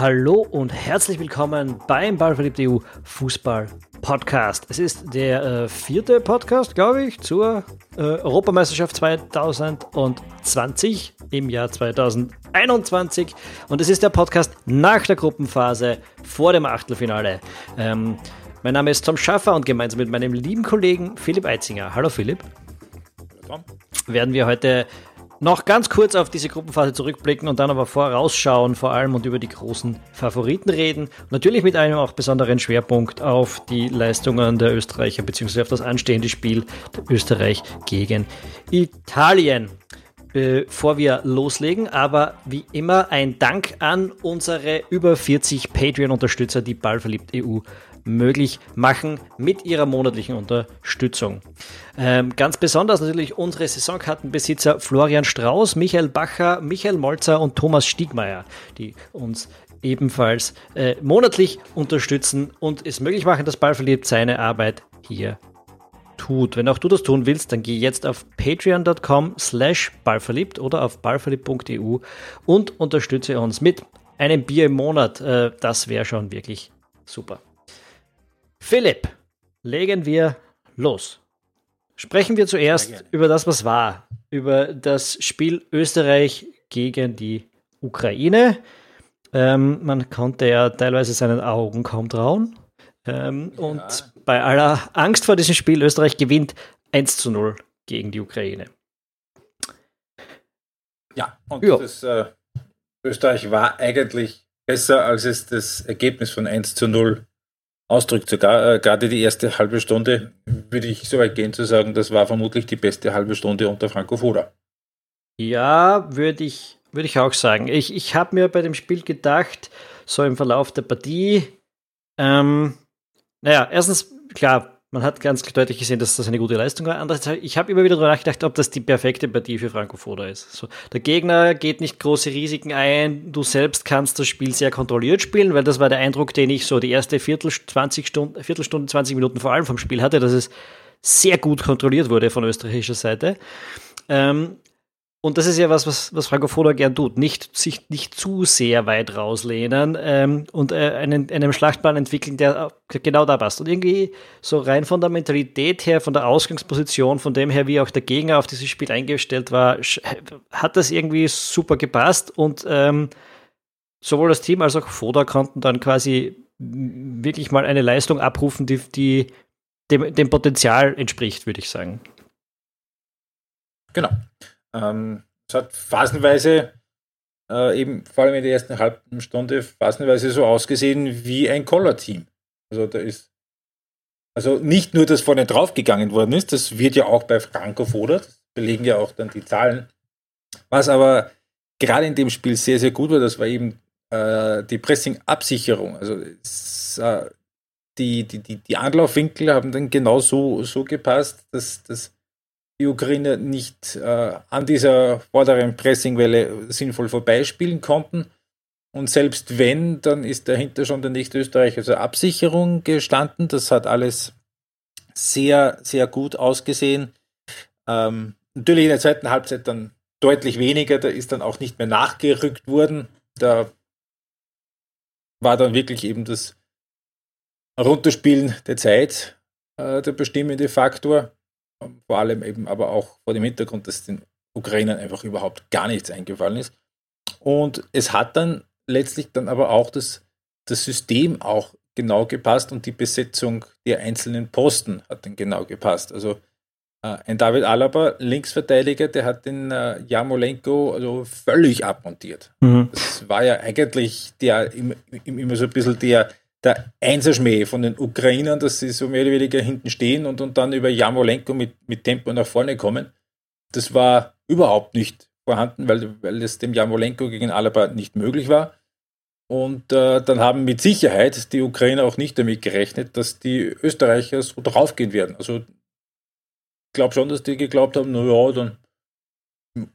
Hallo und herzlich willkommen beim Ballverliebt.eu Fußball Podcast. Es ist der äh, vierte Podcast, glaube ich, zur äh, Europameisterschaft 2020 im Jahr 2021 und es ist der Podcast nach der Gruppenphase vor dem Achtelfinale. Ähm, mein Name ist Tom Schaffer und gemeinsam mit meinem lieben Kollegen Philipp Eitzinger. Hallo Philipp. Hallo Tom. Werden wir heute noch ganz kurz auf diese Gruppenphase zurückblicken und dann aber vorausschauen vor allem und über die großen Favoriten reden. natürlich mit einem auch besonderen Schwerpunkt auf die Leistungen der Österreicher bzw. auf das anstehende Spiel Österreich gegen Italien. Bevor wir loslegen, aber wie immer ein Dank an unsere über 40 Patreon-Unterstützer, die Ballverliebt EU möglich machen mit ihrer monatlichen Unterstützung. Ähm, ganz besonders natürlich unsere Saisonkartenbesitzer Florian Strauß, Michael Bacher, Michael Molzer und Thomas Stiegmeier, die uns ebenfalls äh, monatlich unterstützen und es möglich machen, dass Ballverliebt seine Arbeit hier tut. Wenn auch du das tun willst, dann geh jetzt auf patreon.com slash ballverliebt oder auf ballverliebt.eu und unterstütze uns mit einem Bier im Monat. Äh, das wäre schon wirklich super. Philipp, legen wir los. Sprechen wir zuerst über das, was war. Über das Spiel Österreich gegen die Ukraine. Ähm, man konnte ja teilweise seinen Augen kaum trauen. Ähm, ja. Und bei aller Angst vor diesem Spiel, Österreich gewinnt 1 zu 0 gegen die Ukraine. Ja, und ja. Das, äh, Österreich war eigentlich besser, als es das Ergebnis von 1 zu 0 ausdrückt. Sogar äh, gerade die erste halbe Stunde würde ich so weit gehen zu sagen, das war vermutlich die beste halbe Stunde unter Franco Foda. Ja, würde ich, würd ich auch sagen. Ich, ich habe mir bei dem Spiel gedacht, so im Verlauf der Partie, ähm, naja, erstens, klar, man hat ganz deutlich gesehen, dass das eine gute Leistung war. Andererseits, ich habe immer wieder darüber nachgedacht, ob das die perfekte Partie für Franco Foda ist. So, der Gegner geht nicht große Risiken ein, du selbst kannst das Spiel sehr kontrolliert spielen, weil das war der Eindruck, den ich so die erste Viertel, 20 Stunden, Viertelstunde, 20 Minuten vor allem vom Spiel hatte, dass es sehr gut kontrolliert wurde von österreichischer Seite. Ähm, und das ist ja was, was, was Franco Foda gern tut. Nicht, sich nicht zu sehr weit rauslehnen ähm, und äh, einen, einen Schlachtplan entwickeln, der genau da passt. Und irgendwie so rein von der Mentalität her, von der Ausgangsposition, von dem her, wie auch der Gegner auf dieses Spiel eingestellt war, hat das irgendwie super gepasst. Und ähm, sowohl das Team als auch Foda konnten dann quasi wirklich mal eine Leistung abrufen, die, die dem, dem Potenzial entspricht, würde ich sagen. Genau. Ähm, es hat phasenweise äh, eben, vor allem in der ersten halben Stunde, phasenweise so ausgesehen wie ein Collar-Team. Also da ist, also nicht nur, dass vorne draufgegangen worden ist, das wird ja auch bei Franco Foda, das belegen ja auch dann die Zahlen. Was aber gerade in dem Spiel sehr, sehr gut war, das war eben äh, die Pressing-Absicherung. Also es, äh, die, die, die, die Anlaufwinkel haben dann genau so, so gepasst, dass, dass die Ukrainer nicht äh, an dieser vorderen Pressingwelle sinnvoll vorbeispielen konnten. Und selbst wenn, dann ist dahinter schon der nächste Österreich, also Absicherung gestanden. Das hat alles sehr, sehr gut ausgesehen. Ähm, natürlich in der zweiten Halbzeit dann deutlich weniger, da ist dann auch nicht mehr nachgerückt worden. Da war dann wirklich eben das Runterspielen der Zeit äh, der bestimmende Faktor vor allem eben aber auch vor dem Hintergrund, dass den Ukrainern einfach überhaupt gar nichts eingefallen ist. Und es hat dann letztlich dann aber auch das, das System auch genau gepasst und die Besetzung der einzelnen Posten hat dann genau gepasst. Also äh, ein David Alaba, Linksverteidiger, der hat den äh, Jamolenko also völlig abmontiert. Mhm. Das war ja eigentlich der immer so ein bisschen der der Einserschmäh von den Ukrainern, dass sie so mehr oder weniger hinten stehen und, und dann über Jamolenko mit, mit Tempo nach vorne kommen. Das war überhaupt nicht vorhanden, weil, weil es dem Jamolenko gegen Alaba nicht möglich war. Und äh, dann haben mit Sicherheit die Ukrainer auch nicht damit gerechnet, dass die Österreicher so draufgehen werden. Also ich glaube schon, dass die geglaubt haben, naja, dann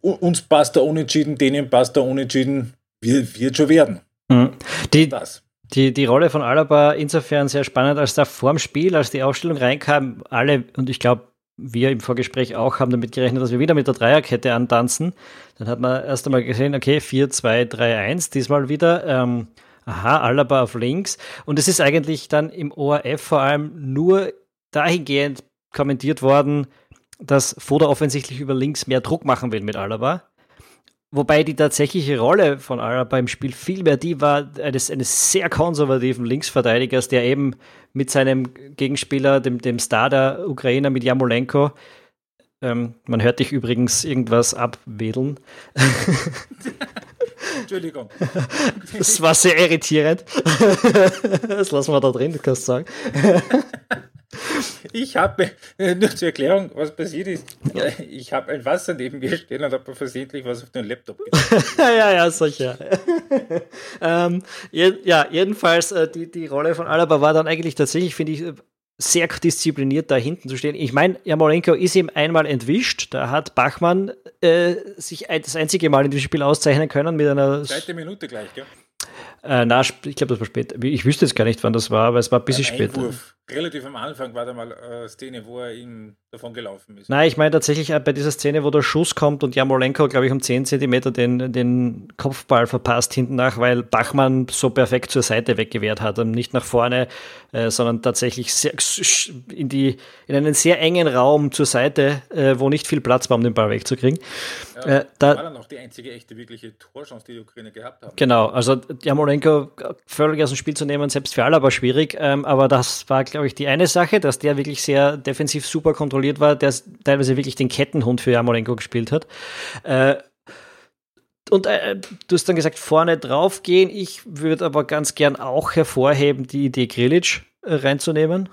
uns passt der Unentschieden, denen passt der Unentschieden, wird, wird schon werden. Mhm. Die, das. Die, die Rolle von Alaba insofern sehr spannend, als da vorm Spiel, als die Aufstellung reinkam, alle, und ich glaube, wir im Vorgespräch auch haben damit gerechnet, dass wir wieder mit der Dreierkette antanzen. Dann hat man erst einmal gesehen, okay, 4, 2, 3, 1, diesmal wieder. Ähm, aha, Alaba auf links. Und es ist eigentlich dann im ORF vor allem nur dahingehend kommentiert worden, dass Foda offensichtlich über links mehr Druck machen will mit Alaba. Wobei die tatsächliche Rolle von Alaba im Spiel viel mehr die war eines, eines sehr konservativen Linksverteidigers, der eben mit seinem Gegenspieler, dem, dem Star der Ukrainer, mit Jamolenko, ähm, man hört dich übrigens irgendwas abwedeln. Entschuldigung. Das war sehr irritierend. Das lassen wir da drin, du kannst sagen. Ich habe, nur zur Erklärung, was passiert ist, ich habe ein Wasser neben mir stehen und habe versehentlich was auf den Laptop ja, ja, sicher. ähm, ja, jedenfalls, äh, die, die Rolle von Alaba war dann eigentlich tatsächlich, finde ich, sehr diszipliniert da hinten zu stehen. Ich meine, Jamolenko ist ihm einmal entwischt. Da hat Bachmann äh, sich das einzige Mal in diesem Spiel auszeichnen können mit einer. Zweite Minute gleich, gell? Äh, na, ich glaube, das war später. Ich wüsste jetzt gar nicht, wann das war, aber es war ein bisschen später. Relativ am Anfang war da mal eine Szene, wo er ihm davon gelaufen ist. Nein, ich meine tatsächlich bei dieser Szene, wo der Schuss kommt und Jamolenko, glaube ich, um 10 cm den, den Kopfball verpasst hinten nach, weil Bachmann so perfekt zur Seite weggewehrt hat und nicht nach vorne, äh, sondern tatsächlich sehr, in, die, in einen sehr engen Raum zur Seite, äh, wo nicht viel Platz war, um den Ball wegzukriegen. Ja, äh, da war dann auch die einzige echte, wirkliche Torchance, die die Ukraine gehabt haben. Genau, also Jamolenko völlig aus dem Spiel zu nehmen, selbst für alle aber schwierig, ähm, aber das war, glaube ich, die eine Sache, dass der wirklich sehr defensiv super kontrolliert war, der teilweise wirklich den Kettenhund für Jamolenko gespielt hat. Äh, und äh, du hast dann gesagt, vorne drauf gehen. Ich würde aber ganz gern auch hervorheben, die Idee Grilic äh, reinzunehmen.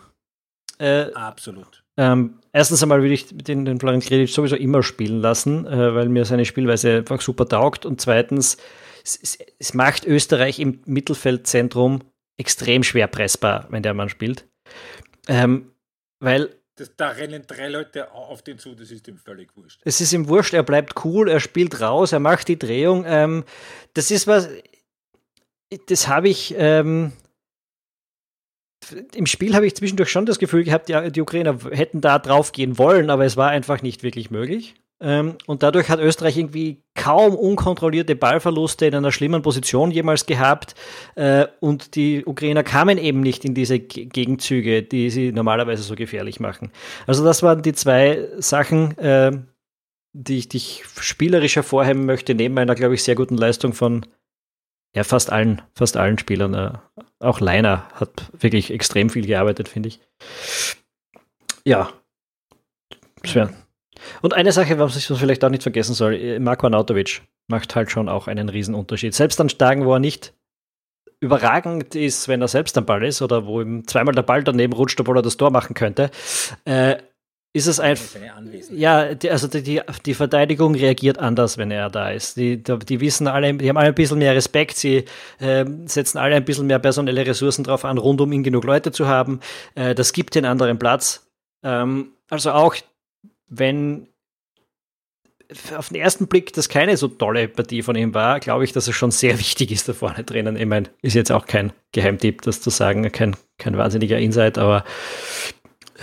Äh, Absolut. Ähm, erstens einmal würde ich den, den Florian Grilic sowieso immer spielen lassen, äh, weil mir seine Spielweise einfach super taugt. Und zweitens, es, es, es macht Österreich im Mittelfeldzentrum extrem schwer pressbar, wenn der Mann spielt. Ähm, weil. Das, da rennen drei Leute auf den zu, das ist ihm völlig wurscht. Es ist ihm wurscht, er bleibt cool, er spielt raus, er macht die Drehung. Ähm, das ist was, das habe ich. Ähm, Im Spiel habe ich zwischendurch schon das Gefühl gehabt, ja, die Ukrainer hätten da drauf gehen wollen, aber es war einfach nicht wirklich möglich. Ähm, und dadurch hat Österreich irgendwie kaum unkontrollierte Ballverluste in einer schlimmen Position jemals gehabt. Äh, und die Ukrainer kamen eben nicht in diese Gegenzüge, die sie normalerweise so gefährlich machen. Also das waren die zwei Sachen, äh, die ich dich spielerisch hervorheben möchte, neben einer, glaube ich, sehr guten Leistung von ja, fast allen, fast allen Spielern. Äh, auch Leiner hat wirklich extrem viel gearbeitet, finde ich. Ja. Sven. Und eine Sache, was ich vielleicht auch nicht vergessen soll, äh, Marko Arnautovic macht halt schon auch einen Riesenunterschied. Selbst an Tagen, wo er nicht überragend ist, wenn er selbst am Ball ist oder wo ihm zweimal der Ball daneben rutscht, obwohl er das Tor machen könnte, äh, ist es einfach. Ja, die, also die, die Verteidigung reagiert anders, wenn er da ist. Die, die wissen alle, die haben alle ein bisschen mehr Respekt, sie äh, setzen alle ein bisschen mehr personelle Ressourcen drauf an, rund um ihn genug Leute zu haben. Äh, das gibt den anderen Platz. Ähm, also auch wenn auf den ersten Blick das keine so tolle Partie von ihm war, glaube ich, dass es schon sehr wichtig ist, da vorne drinnen. Ich meine, ist jetzt auch kein Geheimtipp, das zu sagen, kein, kein wahnsinniger Insight, aber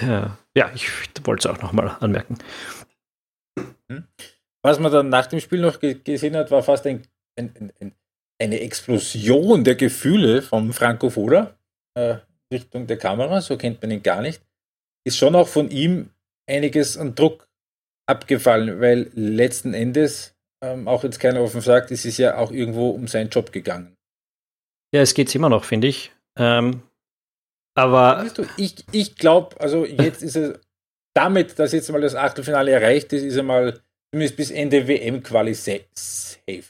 ja, ich wollte es auch nochmal anmerken. Hm. Was man dann nach dem Spiel noch gesehen hat, war fast ein, ein, ein, eine Explosion der Gefühle vom Franco Foda äh, Richtung der Kamera, so kennt man ihn gar nicht. Ist schon auch von ihm einiges an Druck abgefallen, weil letzten Endes, ähm, auch jetzt keiner offen sagt, ist es ja auch irgendwo um seinen Job gegangen. Ja, es geht immer noch, finde ich. Ähm, aber. Weißt du, ich, ich glaube, also jetzt ist es damit, dass jetzt mal das Achtelfinale erreicht ist, ist er mal zumindest bis Ende WM-Quali safe.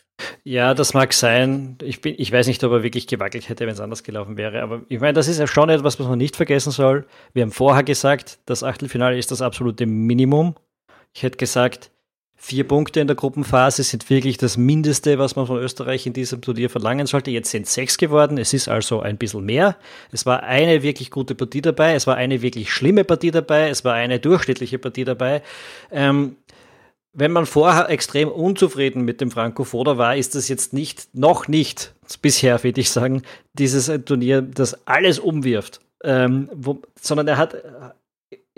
Ja, das mag sein. Ich, bin, ich weiß nicht, ob er wirklich gewackelt hätte, wenn es anders gelaufen wäre. Aber ich meine, das ist ja schon etwas, was man nicht vergessen soll. Wir haben vorher gesagt, das Achtelfinale ist das absolute Minimum. Ich hätte gesagt, vier Punkte in der Gruppenphase sind wirklich das Mindeste, was man von Österreich in diesem Turnier verlangen sollte. Jetzt sind sechs geworden. Es ist also ein bisschen mehr. Es war eine wirklich gute Partie dabei. Es war eine wirklich schlimme Partie dabei. Es war eine durchschnittliche Partie dabei. Ähm, wenn man vorher extrem unzufrieden mit dem Franco Foda war, ist das jetzt nicht, noch nicht, bisher würde ich sagen, dieses Turnier, das alles umwirft, ähm, wo, sondern er hat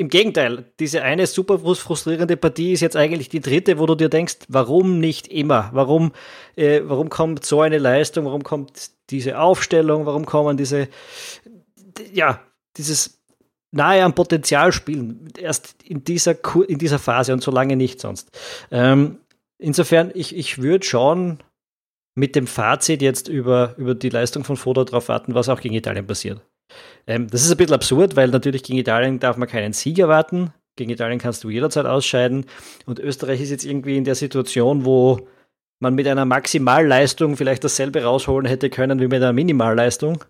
im Gegenteil, diese eine super frustrierende Partie ist jetzt eigentlich die dritte, wo du dir denkst, warum nicht immer? Warum, äh, warum kommt so eine Leistung? Warum kommt diese Aufstellung? Warum kommen diese, ja, dieses nahe am Potenzial spielen? Erst in dieser, in dieser Phase und so lange nicht sonst. Ähm, insofern, ich, ich würde schon mit dem Fazit jetzt über, über die Leistung von Foda darauf warten, was auch gegen Italien passiert. Ähm, das ist ein bisschen absurd, weil natürlich gegen Italien darf man keinen Sieg erwarten. Gegen Italien kannst du jederzeit ausscheiden. Und Österreich ist jetzt irgendwie in der Situation, wo man mit einer Maximalleistung vielleicht dasselbe rausholen hätte können wie mit einer Minimalleistung,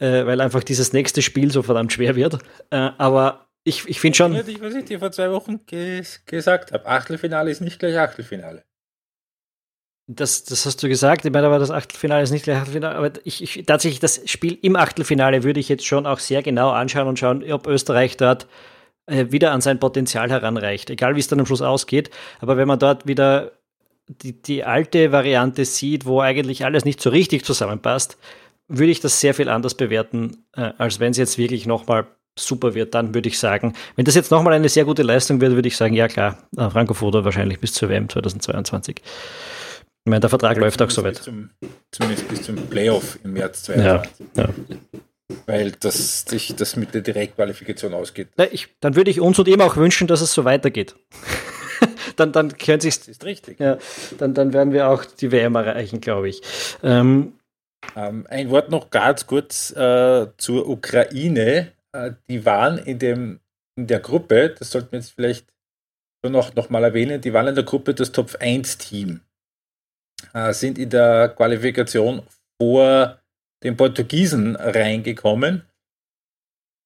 äh, weil einfach dieses nächste Spiel so verdammt schwer wird. Äh, aber ich, ich finde schon. Was ich dir vor zwei Wochen gesagt habe: Achtelfinale ist nicht gleich Achtelfinale. Das, das hast du gesagt. Ich meine, aber das Achtelfinale ist nicht gleich Achtelfinale. Aber ich, ich, tatsächlich, das Spiel im Achtelfinale würde ich jetzt schon auch sehr genau anschauen und schauen, ob Österreich dort äh, wieder an sein Potenzial heranreicht. Egal, wie es dann am Schluss ausgeht. Aber wenn man dort wieder die, die alte Variante sieht, wo eigentlich alles nicht so richtig zusammenpasst, würde ich das sehr viel anders bewerten, äh, als wenn es jetzt wirklich nochmal super wird, dann würde ich sagen, wenn das jetzt nochmal eine sehr gute Leistung wird, würde ich sagen, ja klar, äh, Franco Foda wahrscheinlich bis zur WM 2022. Ich meine, der Vertrag ja, läuft auch so weit. Zum, zumindest bis zum Playoff im März 2022. Ja, ja. Weil das sich das mit der Direktqualifikation ausgeht. Na, ich, dann würde ich uns und ihm auch wünschen, dass es so weitergeht. dann, dann können sich. Das ist richtig. Ja, dann, dann werden wir auch die WM erreichen, glaube ich. Ähm, ähm, ein Wort noch ganz kurz äh, zur Ukraine. Äh, die waren in, dem, in der Gruppe, das sollten wir jetzt vielleicht noch, noch mal erwähnen, die waren in der Gruppe das Top 1 Team äh, sind in der Qualifikation vor den Portugiesen reingekommen.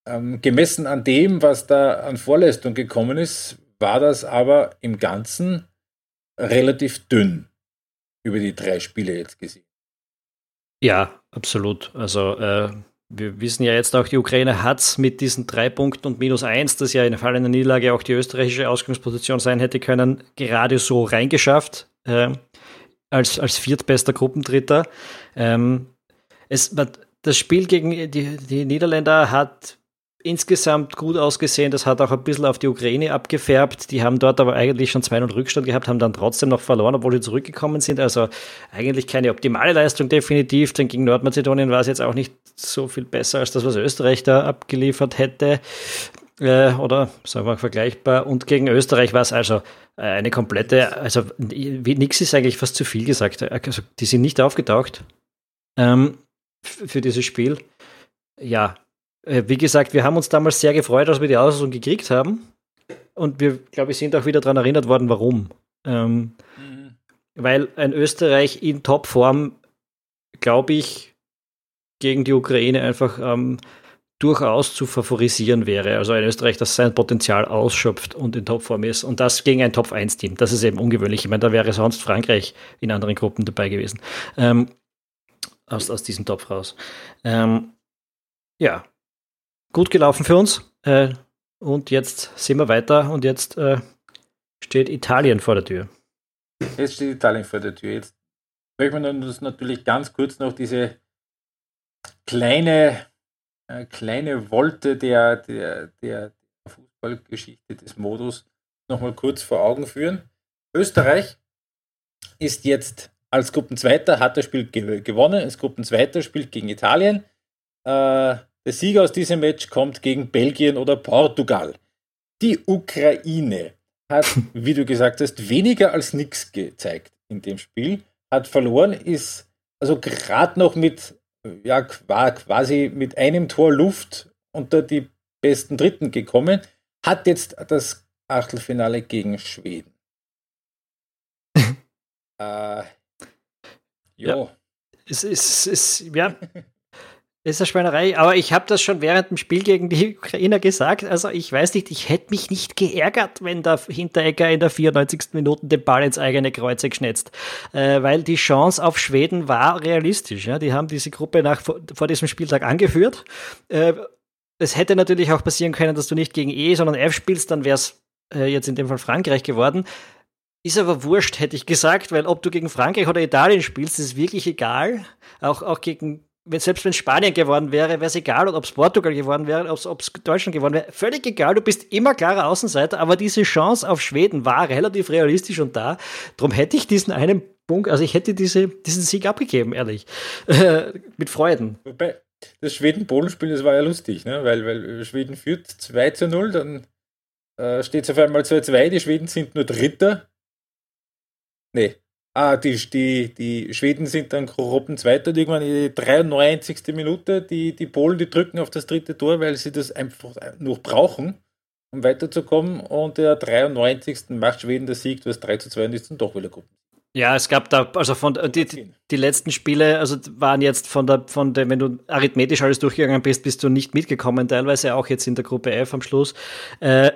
Ähm, gemessen an dem, was da an Vorleistung gekommen ist, war das aber im Ganzen relativ dünn über die drei Spiele jetzt gesehen. Ja, absolut. Also äh, wir wissen ja jetzt auch, die Ukraine hat es mit diesen drei Punkten und minus eins, das ja in Fall einer Niederlage auch die österreichische Ausgangsposition sein hätte können, gerade so reingeschafft. Äh, als, als viertbester Gruppendritter. Ähm, es, das Spiel gegen die, die Niederländer hat insgesamt gut ausgesehen. Das hat auch ein bisschen auf die Ukraine abgefärbt. Die haben dort aber eigentlich schon 2-0 Rückstand gehabt, haben dann trotzdem noch verloren, obwohl sie zurückgekommen sind. Also eigentlich keine optimale Leistung definitiv. Denn gegen Nordmazedonien war es jetzt auch nicht so viel besser als das, was Österreich da abgeliefert hätte. Äh, oder sagen wir vergleichbar. Und gegen Österreich war es also äh, eine komplette, also nichts ist eigentlich fast zu viel gesagt. Also, die sind nicht aufgetaucht ähm, für dieses Spiel. Ja, wie gesagt, wir haben uns damals sehr gefreut, als wir die Auslosung gekriegt haben. Und wir, glaube ich, sind auch wieder daran erinnert worden, warum. Ähm, mhm. Weil ein Österreich in Topform, glaube ich, gegen die Ukraine einfach ähm, durchaus zu favorisieren wäre. Also ein Österreich, das sein Potenzial ausschöpft und in Topform ist. Und das gegen ein Top-1-Team. Das ist eben ungewöhnlich. Ich meine, da wäre sonst Frankreich in anderen Gruppen dabei gewesen. Ähm, aus, aus diesem Topf raus. Ähm, ja, gut gelaufen für uns. Äh, und jetzt sind wir weiter und jetzt äh, steht Italien vor der Tür. Jetzt steht Italien vor der Tür. Jetzt möchten wir uns natürlich ganz kurz noch diese kleine äh, kleine Wolte der, der, der Fußballgeschichte des Modus nochmal kurz vor Augen führen. Österreich ist jetzt als Gruppenzweiter, hat das Spiel gewonnen, als Gruppenzweiter spielt gegen Italien. Äh, der Sieger aus diesem Match kommt gegen Belgien oder Portugal. Die Ukraine hat, wie du gesagt hast, weniger als nichts gezeigt in dem Spiel, hat verloren, ist also gerade noch mit ja, quasi mit einem Tor Luft unter die besten Dritten gekommen, hat jetzt das Achtelfinale gegen Schweden. äh, jo. Ja. Es ist, es, ja, ist eine Schweinerei, aber ich habe das schon während dem Spiel gegen die Ukrainer gesagt. Also ich weiß nicht, ich hätte mich nicht geärgert, wenn der Hinteregger in der 94. Minute den Ball ins eigene Kreuz geschnetzt. Äh, weil die Chance auf Schweden war realistisch. Ja? Die haben diese Gruppe nach, vor, vor diesem Spieltag angeführt. Äh, es hätte natürlich auch passieren können, dass du nicht gegen E, sondern F spielst, dann wäre es äh, jetzt in dem Fall Frankreich geworden. Ist aber wurscht, hätte ich gesagt, weil ob du gegen Frankreich oder Italien spielst, ist wirklich egal. Auch, auch gegen selbst wenn Spanien geworden wäre, wäre es egal, ob es Portugal geworden wäre, ob es Deutschland geworden wäre. Völlig egal, du bist immer klarer Außenseiter, aber diese Chance auf Schweden war relativ realistisch und da. Darum hätte ich diesen einen Punkt, also ich hätte diese, diesen Sieg abgegeben, ehrlich. Mit Freuden. Wobei, das Schweden-Polen-Spiel, das war ja lustig, ne? weil, weil Schweden führt 2 zu 0, dann äh, steht es auf einmal 2-2, die Schweden sind nur Dritter. Nee, Ah, die, die, die Schweden sind dann korrupten Zweiter und irgendwann in die 93. Minute. Die, die Polen, die drücken auf das dritte Tor, weil sie das einfach noch brauchen, um weiterzukommen. Und der 93. macht Schweden der Sieg, das 3 zu 2 und ist dann doch wieder Gruppen. Ja, es gab da, also von die, die letzten Spiele, also waren jetzt von der, von der, wenn du arithmetisch alles durchgegangen bist, bist du nicht mitgekommen, teilweise auch jetzt in der Gruppe F am Schluss. Äh,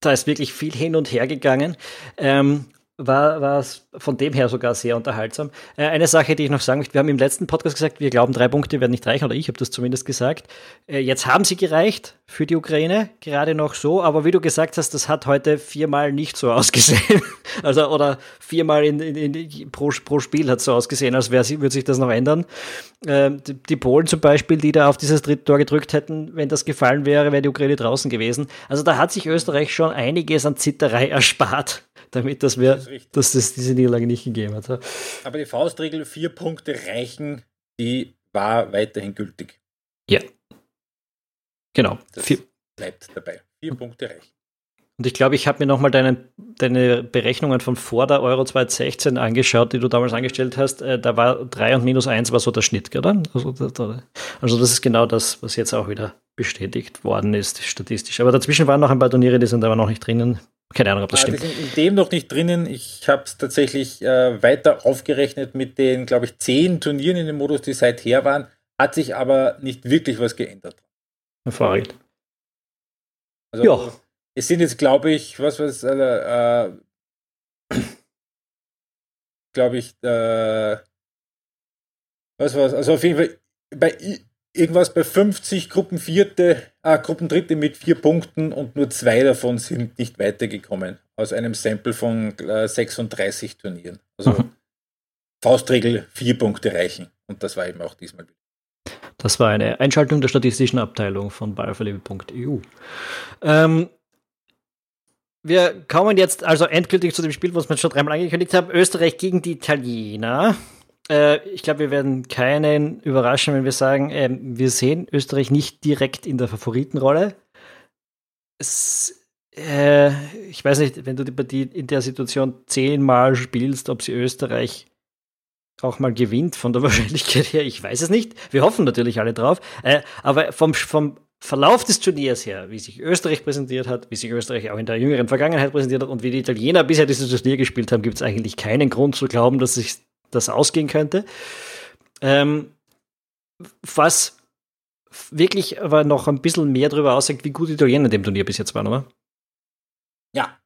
da ist wirklich viel hin und her gegangen. Ähm, war es von dem her sogar sehr unterhaltsam. Äh, eine Sache, die ich noch sagen möchte, wir haben im letzten Podcast gesagt, wir glauben, drei Punkte werden nicht reichen, oder ich habe das zumindest gesagt. Äh, jetzt haben sie gereicht für die Ukraine, gerade noch so, aber wie du gesagt hast, das hat heute viermal nicht so ausgesehen. also, oder viermal in, in, in, pro, pro Spiel hat es so ausgesehen, als würde sich das noch ändern. Äh, die, die, Polen zum Beispiel, die da auf dieses dritte Tor gedrückt hätten, wenn das gefallen wäre, wäre die Ukraine draußen gewesen. Also da hat sich Österreich schon einiges an Zitterei erspart damit das wir, das dass es diese Niederlage nicht gegeben hat. Aber die Faustregel, vier Punkte reichen, die war weiterhin gültig. Ja. Genau. Das vier. bleibt dabei. Vier Punkte reichen. Und ich glaube, ich habe mir nochmal deine, deine Berechnungen von vor der Euro 2016 angeschaut, die du damals angestellt hast. Äh, da war 3 und minus 1 war so der Schnitt, oder? Also, also das ist genau das, was jetzt auch wieder bestätigt worden ist, statistisch. Aber dazwischen waren noch ein paar Turniere, die sind aber noch nicht drinnen. Keine Ahnung, ob das stimmt. Die sind in dem noch nicht drinnen. Ich habe es tatsächlich äh, weiter aufgerechnet mit den, glaube ich, zehn Turnieren in dem Modus, die seither waren. Hat sich aber nicht wirklich was geändert. Hervorragend. Also, ja. Es sind jetzt, glaube ich, was was, äh, äh, glaube ich, äh, was was, also auf jeden Fall bei irgendwas bei 50 Gruppenvierte, ah, Gruppendritte mit vier Punkten und nur zwei davon sind nicht weitergekommen aus einem Sample von äh, 36 Turnieren. Also mhm. Faustregel vier Punkte reichen und das war eben auch diesmal. Das war eine Einschaltung der statistischen Abteilung von ballverlebe.eu. Ähm, wir kommen jetzt also endgültig zu dem Spiel, was wir schon dreimal angekündigt haben. Österreich gegen die Italiener. Äh, ich glaube, wir werden keinen überraschen, wenn wir sagen, äh, wir sehen Österreich nicht direkt in der Favoritenrolle. Es, äh, ich weiß nicht, wenn du die Partie in der Situation zehnmal spielst, ob sie Österreich auch mal gewinnt von der Wahrscheinlichkeit her, ich weiß es nicht. Wir hoffen natürlich alle drauf. Äh, aber vom, vom Verlauf des Turniers her, wie sich Österreich präsentiert hat, wie sich Österreich auch in der jüngeren Vergangenheit präsentiert hat und wie die Italiener bisher dieses Turnier gespielt haben, gibt es eigentlich keinen Grund zu glauben, dass sich das ausgehen könnte. Ähm, was wirklich aber noch ein bisschen mehr darüber aussagt, wie gut die Italiener in dem Turnier bis jetzt waren, oder? Ja,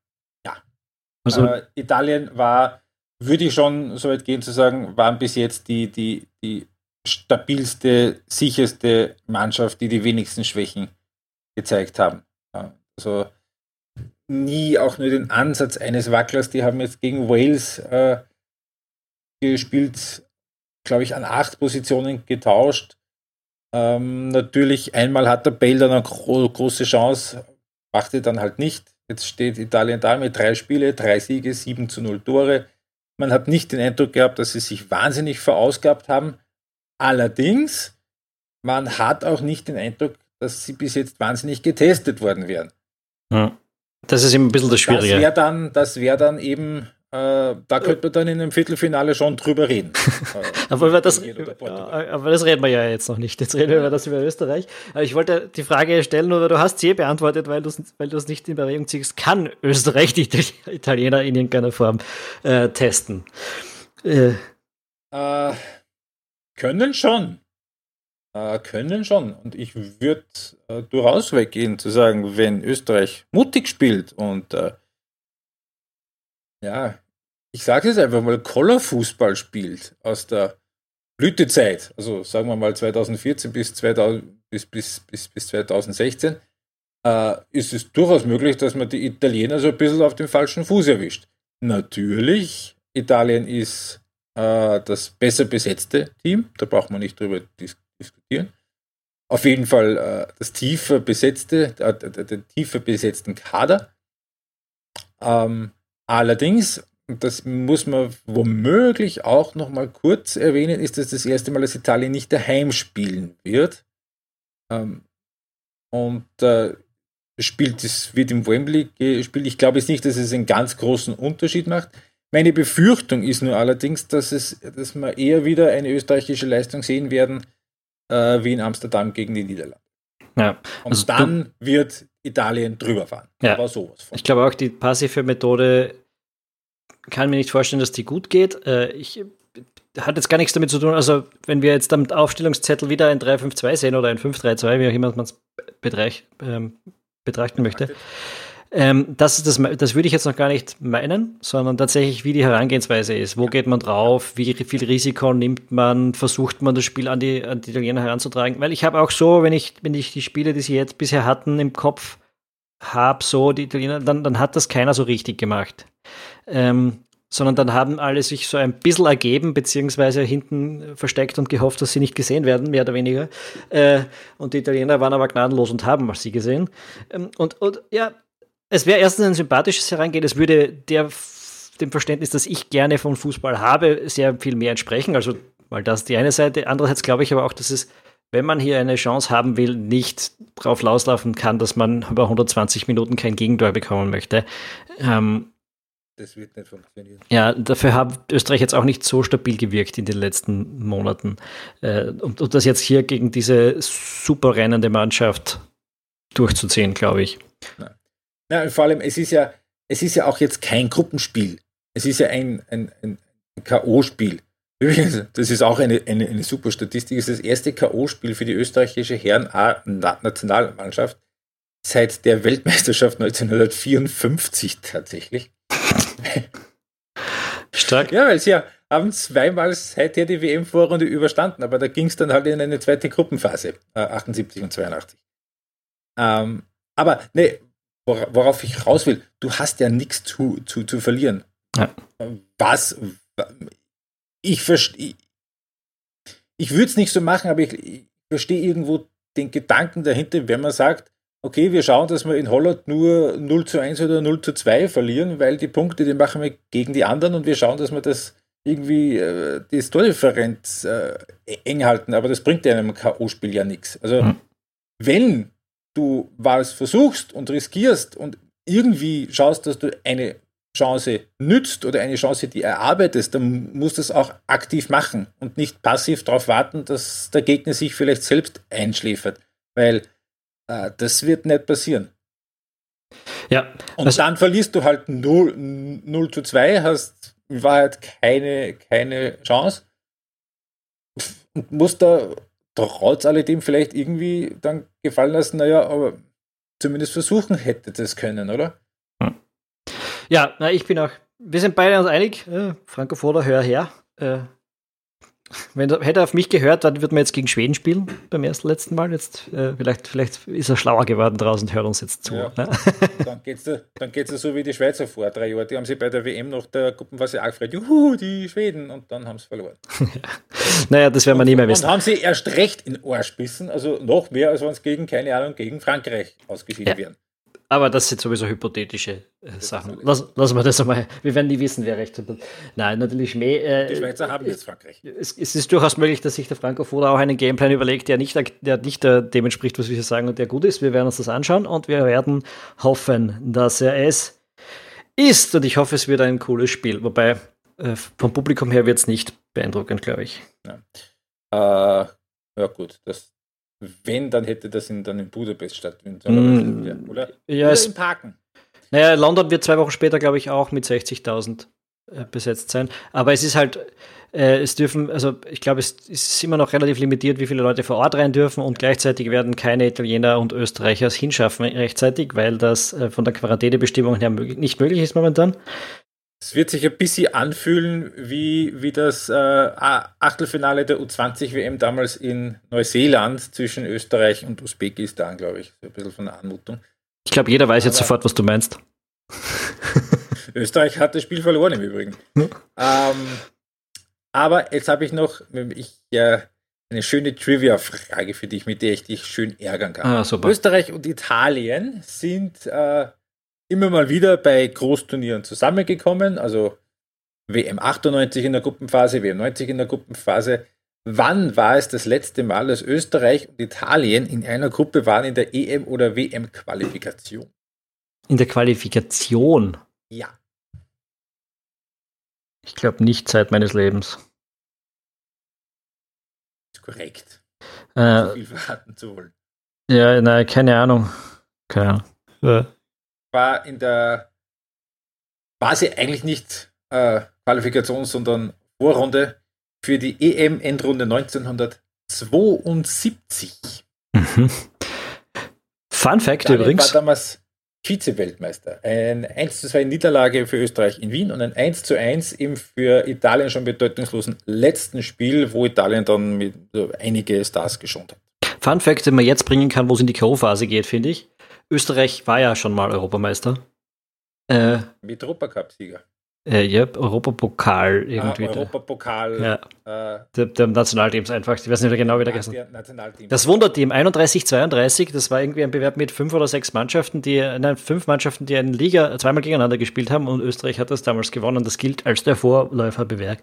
ja. Also, äh, Italien war, würde ich schon so weit gehen zu sagen, waren bis jetzt die, die, die stabilste, sicherste Mannschaft, die die wenigsten Schwächen gezeigt haben. Also nie auch nur den Ansatz eines Wacklers. Die haben jetzt gegen Wales äh, gespielt, glaube ich, an acht Positionen getauscht. Ähm, natürlich, einmal hat der Bale dann eine gro große Chance, machte dann halt nicht. Jetzt steht Italien da mit drei Spiele, drei Siege, sieben zu null Tore. Man hat nicht den Eindruck gehabt, dass sie sich wahnsinnig verausgabt haben. Allerdings, man hat auch nicht den Eindruck, dass sie bis jetzt wahnsinnig getestet worden wären. Ja. Das ist eben ein bisschen das Schwierige. Das wäre dann, wär dann eben da könnte man dann in einem Viertelfinale schon drüber reden. aber, das, aber das reden wir ja jetzt noch nicht. Jetzt reden wir über das über Österreich. Ich wollte die Frage stellen, oder du hast sie eh beantwortet, weil du es weil nicht in Bewegung ziehst. Kann Österreich die Italiener in irgendeiner Form äh, testen? Äh. äh können schon. Äh, können schon. Und ich würde äh, durchaus weggehen zu sagen, wenn Österreich mutig spielt und ja, ich sage es einfach mal, Collar-Fußball spielt aus der Blütezeit, also sagen wir mal 2014 bis, 2000, bis, bis, bis, bis 2016, äh, ist es durchaus möglich, dass man die Italiener so ein bisschen auf dem falschen Fuß erwischt. Natürlich, Italien ist äh, das besser besetzte Team, da braucht man nicht drüber dis diskutieren. Auf jeden Fall äh, das tiefer besetzte, äh, der, tiefer besetzten Kader. Ähm, allerdings, das muss man womöglich auch noch mal kurz erwähnen, ist das das erste Mal, dass Italien nicht daheim spielen wird. Ähm, und äh, spielt, es wird im Wembley gespielt. Ich glaube jetzt nicht, dass es einen ganz großen Unterschied macht. Meine Befürchtung ist nur allerdings, dass, es, dass wir eher wieder eine österreichische Leistung sehen werden, äh, wie in Amsterdam gegen die Niederlande. Ja, also Und dann wird Italien drüber fahren. Ja, Aber sowas von. Ich glaube auch, die passive Methode kann mir nicht vorstellen, dass die gut geht. Äh, ich hat jetzt gar nichts damit zu tun. Also, wenn wir jetzt am Aufstellungszettel wieder ein 3-5-2 sehen oder ein 5-3-2, wie auch immer man es ähm, betrachten möchte, ähm, das, das, das würde ich jetzt noch gar nicht meinen, sondern tatsächlich, wie die Herangehensweise ist. Wo geht man drauf? Wie viel Risiko nimmt man? Versucht man das Spiel an die, an die Italiener heranzutragen? Weil ich habe auch so, wenn ich, wenn ich die Spiele, die sie jetzt bisher hatten, im Kopf habe, so die Italiener, dann, dann hat das keiner so richtig gemacht. Ähm, sondern dann haben alle sich so ein bisschen ergeben, beziehungsweise hinten versteckt und gehofft, dass sie nicht gesehen werden, mehr oder weniger. Äh, und die Italiener waren aber gnadenlos und haben sie gesehen. Ähm, und, und ja, es wäre erstens ein sympathisches Herangehen, es würde der, dem Verständnis, das ich gerne von Fußball habe, sehr viel mehr entsprechen. Also, weil das die eine Seite. Andererseits glaube ich aber auch, dass es, wenn man hier eine Chance haben will, nicht drauf loslaufen kann, dass man über 120 Minuten kein Gegentor bekommen möchte. Ähm, das wird nicht funktionieren. Ja, dafür hat Österreich jetzt auch nicht so stabil gewirkt in den letzten Monaten. Äh, und, und das jetzt hier gegen diese super rennende Mannschaft durchzuziehen, glaube ich. Nein. Vor allem, es ist ja, es ist ja auch jetzt kein Gruppenspiel. Es ist ja ein, ein, ein K.O.-Spiel. Übrigens, das ist auch eine, eine, eine super Statistik, es ist das erste K.O.-Spiel für die österreichische Herren-A-Nationalmannschaft seit der Weltmeisterschaft 1954 tatsächlich. Stark. Ja, weil sie ja haben zweimal seither die WM-Vorrunde überstanden, aber da ging es dann halt in eine zweite Gruppenphase, äh, 78 und 82. Ähm, aber ne, worauf ich raus will, du hast ja nichts zu, zu, zu verlieren. Ja. Was, ich verstehe, ich würde es nicht so machen, aber ich, ich verstehe irgendwo den Gedanken dahinter, wenn man sagt, okay, wir schauen, dass wir in Holland nur 0 zu 1 oder 0 zu 2 verlieren, weil die Punkte, die machen wir gegen die anderen und wir schauen, dass wir das irgendwie äh, die Tordifferenz äh, eng halten, aber das bringt ja einem K.O.-Spiel ja nichts. Also, mhm. wenn du was versuchst und riskierst und irgendwie schaust, dass du eine Chance nützt oder eine Chance, die erarbeitest, dann musst du es auch aktiv machen und nicht passiv darauf warten, dass der Gegner sich vielleicht selbst einschläfert, weil das wird nicht passieren. Ja. Und also, dann verlierst du halt 0, 0 zu 2, hast in Wahrheit keine, keine Chance und musst da trotz alledem vielleicht irgendwie dann gefallen lassen, naja, aber zumindest versuchen hätte das können, oder? Ja, na, ich bin auch, wir sind beide uns einig, äh, Franco Foda, hör her. Äh, wenn er, hätte er auf mich gehört, dann würde man jetzt gegen Schweden spielen beim ersten letzten Mal. Jetzt, äh, vielleicht, vielleicht ist er schlauer geworden draußen und hört uns jetzt zu. Ja. Ne? Dann geht es dann geht's so wie die Schweizer vor drei Jahren. Die haben sich bei der WM nach der Gruppenphase auch gefreut, juhu, die Schweden, und dann haben sie verloren. naja, das werden wir nie mehr wissen. Und haben sie erst recht in Arsch bissen, also noch mehr, als wenn es gegen, keine Ahnung, gegen Frankreich ausgeschieden ja. wären. Aber das sind sowieso hypothetische äh, Sachen. Lass, lassen wir das einmal. Wir werden nie wissen, wer recht hat. Nein, natürlich mehr. Äh, die Schweizer haben jetzt Frankreich. Es, es, ist durchaus möglich, dass sich der Franco Foda auch einen Gameplan überlegt, der nicht, der nicht der, dem entspricht, was wir hier sagen und der gut ist. Wir werden uns das anschauen und wir werden hoffen, dass er es ist. Und ich hoffe, es wird ein cooles Spiel. Wobei äh, vom Publikum her wird es nicht beeindruckend, glaube ich. Ja. Äh, ja, gut. Das, wenn, dann hätte das in, dann in Budapest stattfinden mm, oder? Ja, oder im Parken. Naja, London wird zwei Wochen später, glaube ich, auch mit 60.000 äh, besetzt sein. Aber es ist halt, äh, es dürfen, also ich glaube, es ist immer noch relativ limitiert, wie viele Leute vor Ort rein dürfen und gleichzeitig werden keine Italiener und Österreicher es hinschaffen rechtzeitig, weil das äh, von der Quarantänebestimmung her nicht möglich ist momentan. Es wird sich ein bisschen anfühlen wie, wie das äh, Achtelfinale der U20-WM damals in Neuseeland zwischen Österreich und Usbekistan, glaube ich. So ein bisschen von der Anmutung. Ich glaube, jeder weiß aber jetzt sofort, was du meinst. Österreich hat das Spiel verloren im Übrigen. Hm? Ähm, aber jetzt habe ich noch, ich, äh, eine schöne Trivia-Frage für dich, mit der ich dich schön ärgern kann. Ah. Österreich und Italien sind äh, immer mal wieder bei Großturnieren zusammengekommen, also WM 98 in der Gruppenphase, WM 90 in der Gruppenphase. Wann war es das letzte Mal, dass Österreich und Italien in einer Gruppe waren in der EM- oder WM-Qualifikation? In der Qualifikation? Ja. Ich glaube nicht Zeit meines Lebens. Ist korrekt. Äh, so viel verraten zu wollen. Ja, nein, keine Ahnung. Keine Ahnung. Ja. War in der quasi eigentlich nicht äh, Qualifikation, sondern Vorrunde für die EM-Endrunde 1972. Mhm. Fun Fact Italien übrigens. war damals Vize-Weltmeister. Ein 1 zu 2 Niederlage für Österreich in Wien und ein 1 zu 1 im für Italien schon bedeutungslosen letzten Spiel, wo Italien dann mit so einige Stars geschont hat. Fun Fact, den man jetzt bringen kann, wo es in die K.O.-Phase geht, finde ich. Österreich war ja schon mal Europameister. Äh, Mit Europacup-Sieger. äh, ja, Europapokal Ah, irgendwie. der- Europapokal. ja, Äh, der, der Nationalteams einfach. Ich weiß nicht mehr genau, wie der Nationalteam. Das Wunderteam 31-32, das war irgendwie ein Bewerb mit fünf oder sechs Mannschaften, die, nein, fünf Mannschaften, die in Liga zweimal gegeneinander gespielt haben und Österreich hat das damals gewonnen. Das gilt als der Vorläuferbewerb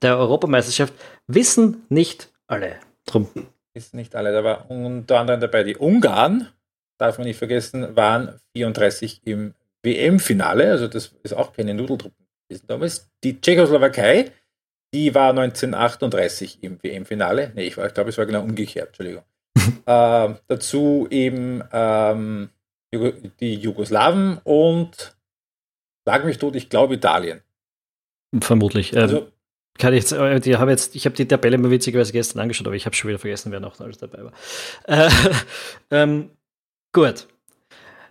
der Europameisterschaft. Wissen nicht alle. Drum. ist nicht alle. Da war unter anderem dabei die Ungarn, darf man nicht vergessen, waren 34 im WM-Finale, also das ist auch keine Nudeltruppe gewesen damals. Die Tschechoslowakei, die war 1938 im WM-Finale. Nee, ich, war- ich glaube, es war genau umgekehrt, Entschuldigung. ähm, dazu eben ähm, die Jugoslawen und sag mich tot, ich glaube Italien. Vermutlich. Ähm, Also kann ich jetzt, äh, die habe jetzt, ich habe die Tabelle mir witzigerweise gestern angeschaut, aber ich habe schon wieder vergessen, wer noch alles dabei war. Äh, ähm, gut.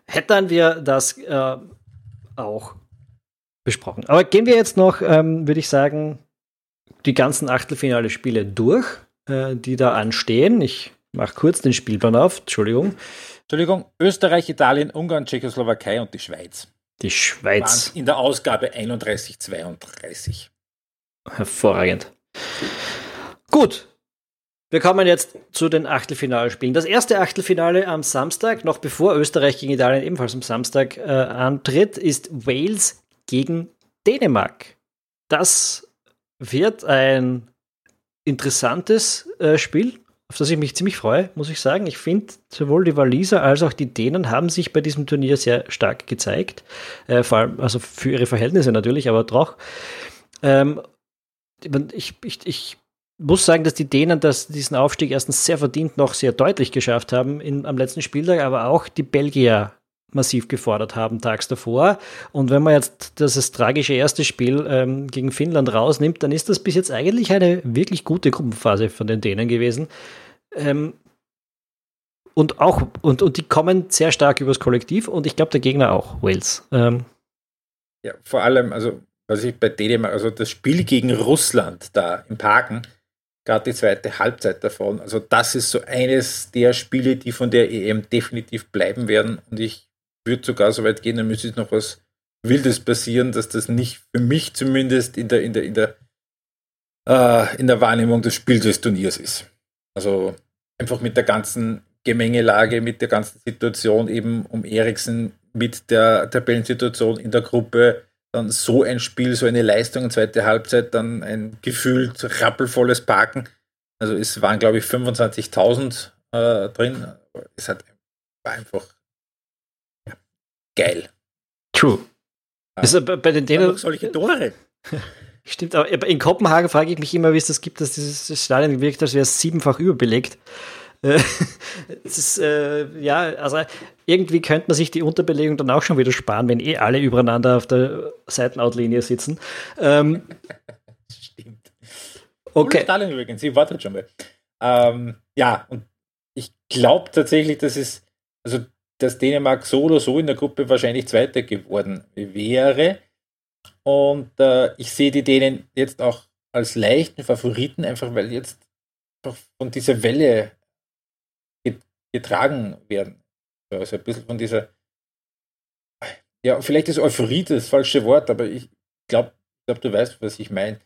Hätten wir das äh, auch besprochen. Aber gehen wir jetzt noch, ähm, würde ich sagen, die ganzen Achtelfinale-Spiele durch, äh, die da anstehen. Ich mache kurz den Spielplan auf, Entschuldigung. Entschuldigung, Österreich, Italien, Ungarn, Tschechoslowakei und die Schweiz. Die Schweiz. in der Ausgabe 31-32. Hervorragend. Gut. Wir kommen jetzt zu den Achtelfinalspielen. Das erste Achtelfinale am Samstag, noch bevor Österreich gegen Italien ebenfalls am Samstag äh, antritt, ist Wales gegen Dänemark. Das wird ein interessantes äh, Spiel, auf das ich mich ziemlich freue, muss ich sagen. Ich finde, sowohl die Waliser als auch die Dänen haben sich bei diesem Turnier sehr stark gezeigt. Äh, vor allem, also für ihre Verhältnisse natürlich, aber doch. Ähm, ich, ich, ich muss sagen, dass die Dänen das, diesen Aufstieg erstens sehr verdient noch sehr deutlich geschafft haben in, am letzten Spieltag, aber auch die Belgier massiv gefordert haben tags davor. Und wenn man jetzt das tragische erste Spiel ähm, gegen Finnland rausnimmt, dann ist das bis jetzt eigentlich eine wirklich gute Gruppenphase von den Dänen gewesen. Ähm, und auch, und, und die kommen sehr stark übers Kollektiv und ich glaube der Gegner auch, Wales. Ähm, Ja, vor allem, also was ich bei Dänemark, also das Spiel gegen Russland da im Parken, gerade die zweite Halbzeit davon, also das ist so eines der Spiele, die von der EM definitiv bleiben werden und ich würde sogar so weit gehen, dann müsste noch was Wildes passieren, dass das nicht für mich zumindest in der, in der, in der, äh, in der Wahrnehmung des Spiels des Turniers ist. Also einfach mit der ganzen Gemengelage, mit der ganzen Situation eben um Eriksen, mit der Tabellensituation in der Gruppe, dann so ein Spiel, so eine Leistung in zweite Halbzeit, dann ein gefühlt rappelvolles Parken. Also es waren, glaube ich, 25.000 äh, drin. Es hat, war einfach ja, geil. True. Ja. Äh, bei bei den Dänen. Solche Tore. Stimmt, aber in Kopenhagen frage ich mich immer, wie es das gibt, dass dieses Stadion wirkt, als wäre es siebenfach überbelegt. Äh, Es ist, äh, ja, also irgendwie könnte man sich die Unterbelegung dann auch schon wieder sparen, wenn eh alle übereinander auf der Seitenautlinie sitzen. Ähm, Stimmt. Okay. Stadion übrigens, ich wartet schon mal. Ähm, ja, und ich glaube tatsächlich, dass es, also dass Dänemark so oder so in der Gruppe wahrscheinlich Zweiter geworden wäre. Und äh, ich sehe die Dänen jetzt auch als leichten Favoriten, einfach weil jetzt von dieser Welle get- getragen werden. Also ein bisschen von dieser, ja, vielleicht ist Euphorie das falsche Wort, aber ich glaube, glaub, du weißt, was ich meine.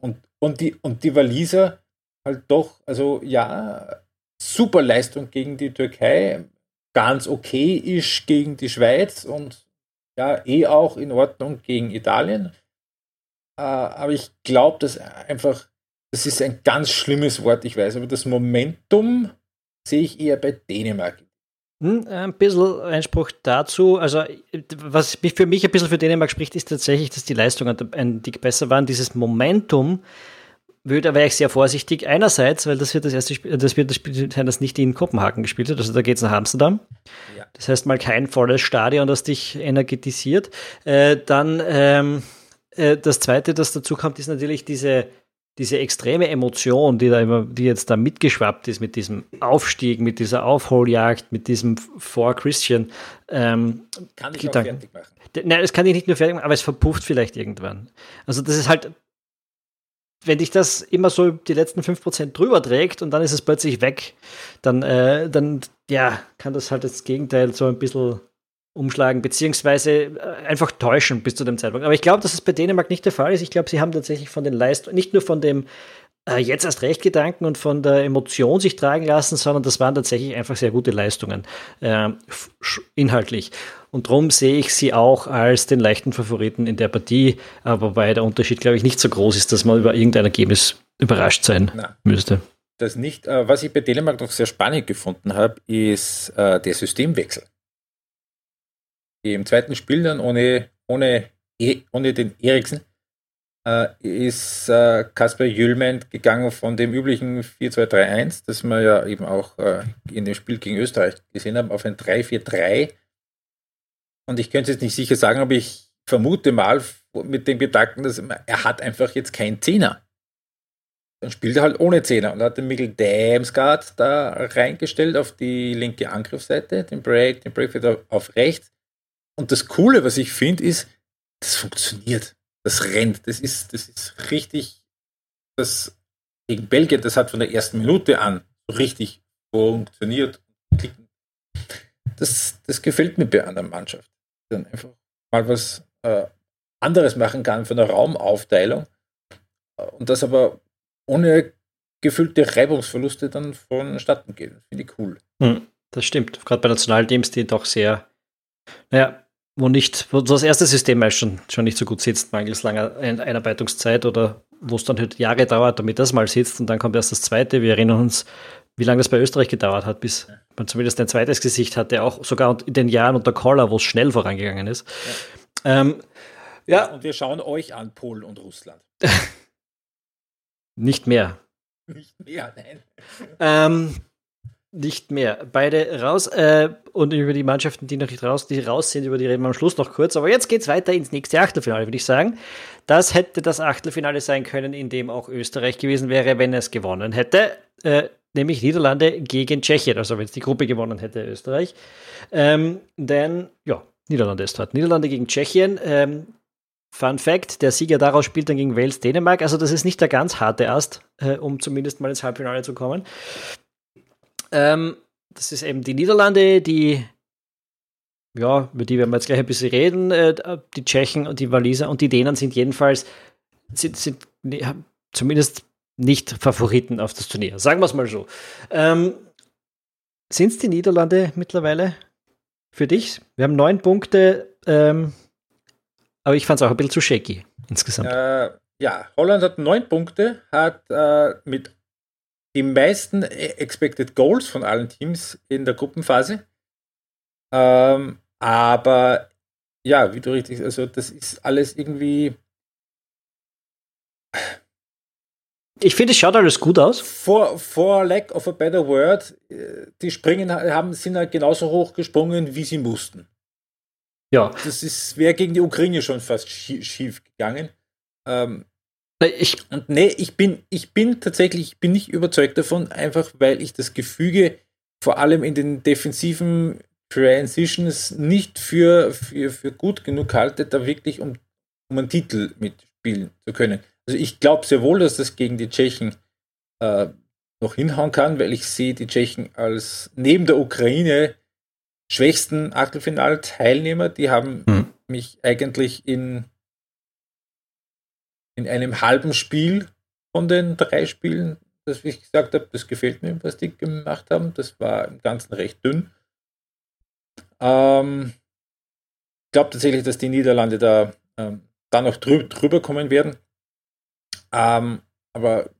Und, und, die, und die Waliser halt doch, also ja, super Leistung gegen die Türkei, ganz okay ist gegen die Schweiz und ja, eh auch in Ordnung gegen Italien. Äh, aber ich glaube, dass einfach, das ist ein ganz schlimmes Wort, ich weiß, aber das Momentum sehe ich eher bei Dänemark. Hm, ein bisschen Einspruch dazu. Also, was für mich ein bisschen für Dänemark spricht, ist tatsächlich, dass die Leistungen ein Dick besser waren. Dieses Momentum, würde, wäre ich sehr vorsichtig. Einerseits, weil das wird das erste Spiel, das wird das Spiel sein, das nicht in Kopenhagen gespielt wird. Also da geht es nach Amsterdam. Ja. Das heißt mal kein volles Stadion, das dich energetisiert. Äh, dann ähm, äh, das zweite, das dazu kommt, ist natürlich diese, diese extreme Emotion, die da immer, die jetzt da mitgeschwappt ist mit diesem Aufstieg, mit dieser Aufholjagd, mit diesem For Christian. Ähm, kann ich Gedanken. auch fertig machen. Nein, es kann ich nicht nur fertig machen, aber es verpufft vielleicht irgendwann. Also das ist halt, wenn dich das immer so die letzten 5% drüber trägt und dann ist es plötzlich weg, dann, äh, dann ja, kann das halt das Gegenteil so ein bisschen umschlagen, beziehungsweise äh, einfach täuschen bis zu dem Zeitpunkt. Aber ich glaube, dass es bei Dänemark nicht der Fall ist. Ich glaube, sie haben tatsächlich von den Leistungen, nicht nur von dem äh, jetzt erst recht Gedanken und von der Emotion sich tragen lassen, sondern das waren tatsächlich einfach sehr gute Leistungen, äh, inhaltlich. Und darum sehe ich sie auch als den leichten Favoriten in der Partie, aber wobei der Unterschied, glaube ich, nicht so groß ist, dass man über irgendein Ergebnis überrascht sein Nein. müsste. Das nicht. Äh, was ich bei Dänemark noch sehr spannend gefunden habe, ist äh, der Systemwechsel. Im zweiten Spiel dann ohne, ohne, e, ohne den Eriksen äh, ist äh, Kasper Jüllmann gegangen von dem üblichen 4-2-3-1, das wir ja eben auch äh, in dem Spiel gegen Österreich gesehen haben, auf ein 3-4-3. Und ich könnte jetzt nicht sicher sagen, aber ich vermute mal mit dem Gedanken, dass er hat einfach jetzt keinen Zehner. Dann spielt er halt ohne Zehner und hat den Mikkel Damsgaard da reingestellt auf die linke Angriffsseite, den Break, den Break wieder auf rechts und das Coole, was ich finde, ist, das funktioniert. Das rennt. Das ist, das ist richtig. Das gegen Belgien, das hat von der ersten Minute an richtig funktioniert. Das, das gefällt mir bei einer Mannschaft. Dann einfach mal was äh, anderes machen kann von der Raumaufteilung. Und das aber ohne gefüllte Reibungsverluste dann vonstatten gehen. Finde ich cool. Hm, das stimmt. Gerade bei Nationalteams, die doch sehr, naja, wo nicht, wo das erste System schon, schon nicht so gut sitzt, mangels langer Einarbeitungszeit oder wo es dann halt Jahre dauert, damit das mal sitzt und dann kommt erst das zweite. Wir erinnern uns, wie lange das bei Österreich gedauert hat, bis man zumindest ein zweites Gesicht hatte, auch sogar in den Jahren unter Koller, wo es schnell vorangegangen ist. Ja. Ähm, ja. Und wir schauen euch an, Polen und Russland. nicht mehr. Nicht mehr, nein. Ähm, nicht mehr. Beide raus äh, und über die Mannschaften, die noch nicht raus, die raus sind, über die reden wir am Schluss noch kurz. Aber jetzt geht es weiter ins nächste Achtelfinale, würde ich sagen. Das hätte das Achtelfinale sein können, in dem auch Österreich gewesen wäre, wenn es gewonnen hätte. Äh, nämlich Niederlande gegen Tschechien, also wenn es die Gruppe gewonnen hätte, Österreich. Ähm, denn, ja, Niederlande ist dort. Niederlande gegen Tschechien. Ähm, Fun Fact: Der Sieger daraus spielt dann gegen Wales, Dänemark. Also, das ist nicht der ganz harte Ast, äh, um zumindest mal ins Halbfinale zu kommen. Ähm, das ist eben die Niederlande, die, ja, über die werden wir jetzt gleich ein bisschen reden. Äh, die Tschechen und die Waliser und die Dänen sind jedenfalls, sind, sind zumindest nicht Favoriten auf das Turnier. Sagen wir es mal so. Ähm, sind es die Niederlande mittlerweile für dich? Wir haben neun Punkte, ähm, aber ich fand es auch ein bisschen zu shaky insgesamt. Äh, ja, Holland hat neun Punkte, hat äh, mit die meisten Expected Goals von allen Teams in der Gruppenphase. Ähm, aber ja, wie du richtig, also das ist alles irgendwie. Ich finde, es schaut alles gut aus. For, for lack of a better word, äh, die springen haben, sind halt genauso hoch gesprungen, wie sie mussten. Ja. Das wäre gegen die Ukraine schon fast schief gegangen. Ähm, ich, und nee, ich bin, ich bin tatsächlich, ich bin nicht überzeugt davon, einfach weil ich das Gefüge vor allem in den defensiven Transitions nicht für, für, für gut genug halte, da wirklich um, um einen Titel mitspielen zu können. Also ich glaube sehr wohl, dass das gegen die Tschechen äh, noch hinhauen kann, weil ich sehe die Tschechen als neben der Ukraine schwächsten Achtelfinalteilnehmer. Die haben hm. mich eigentlich in in einem halben Spiel von den drei Spielen das ich gesagt habe, das gefällt mir, was die gemacht haben. Das war im Ganzen recht dünn. Ähm, ich glaube tatsächlich, dass die Niederlande da, ähm, da noch drü drüber kommen werden. Ähm, aber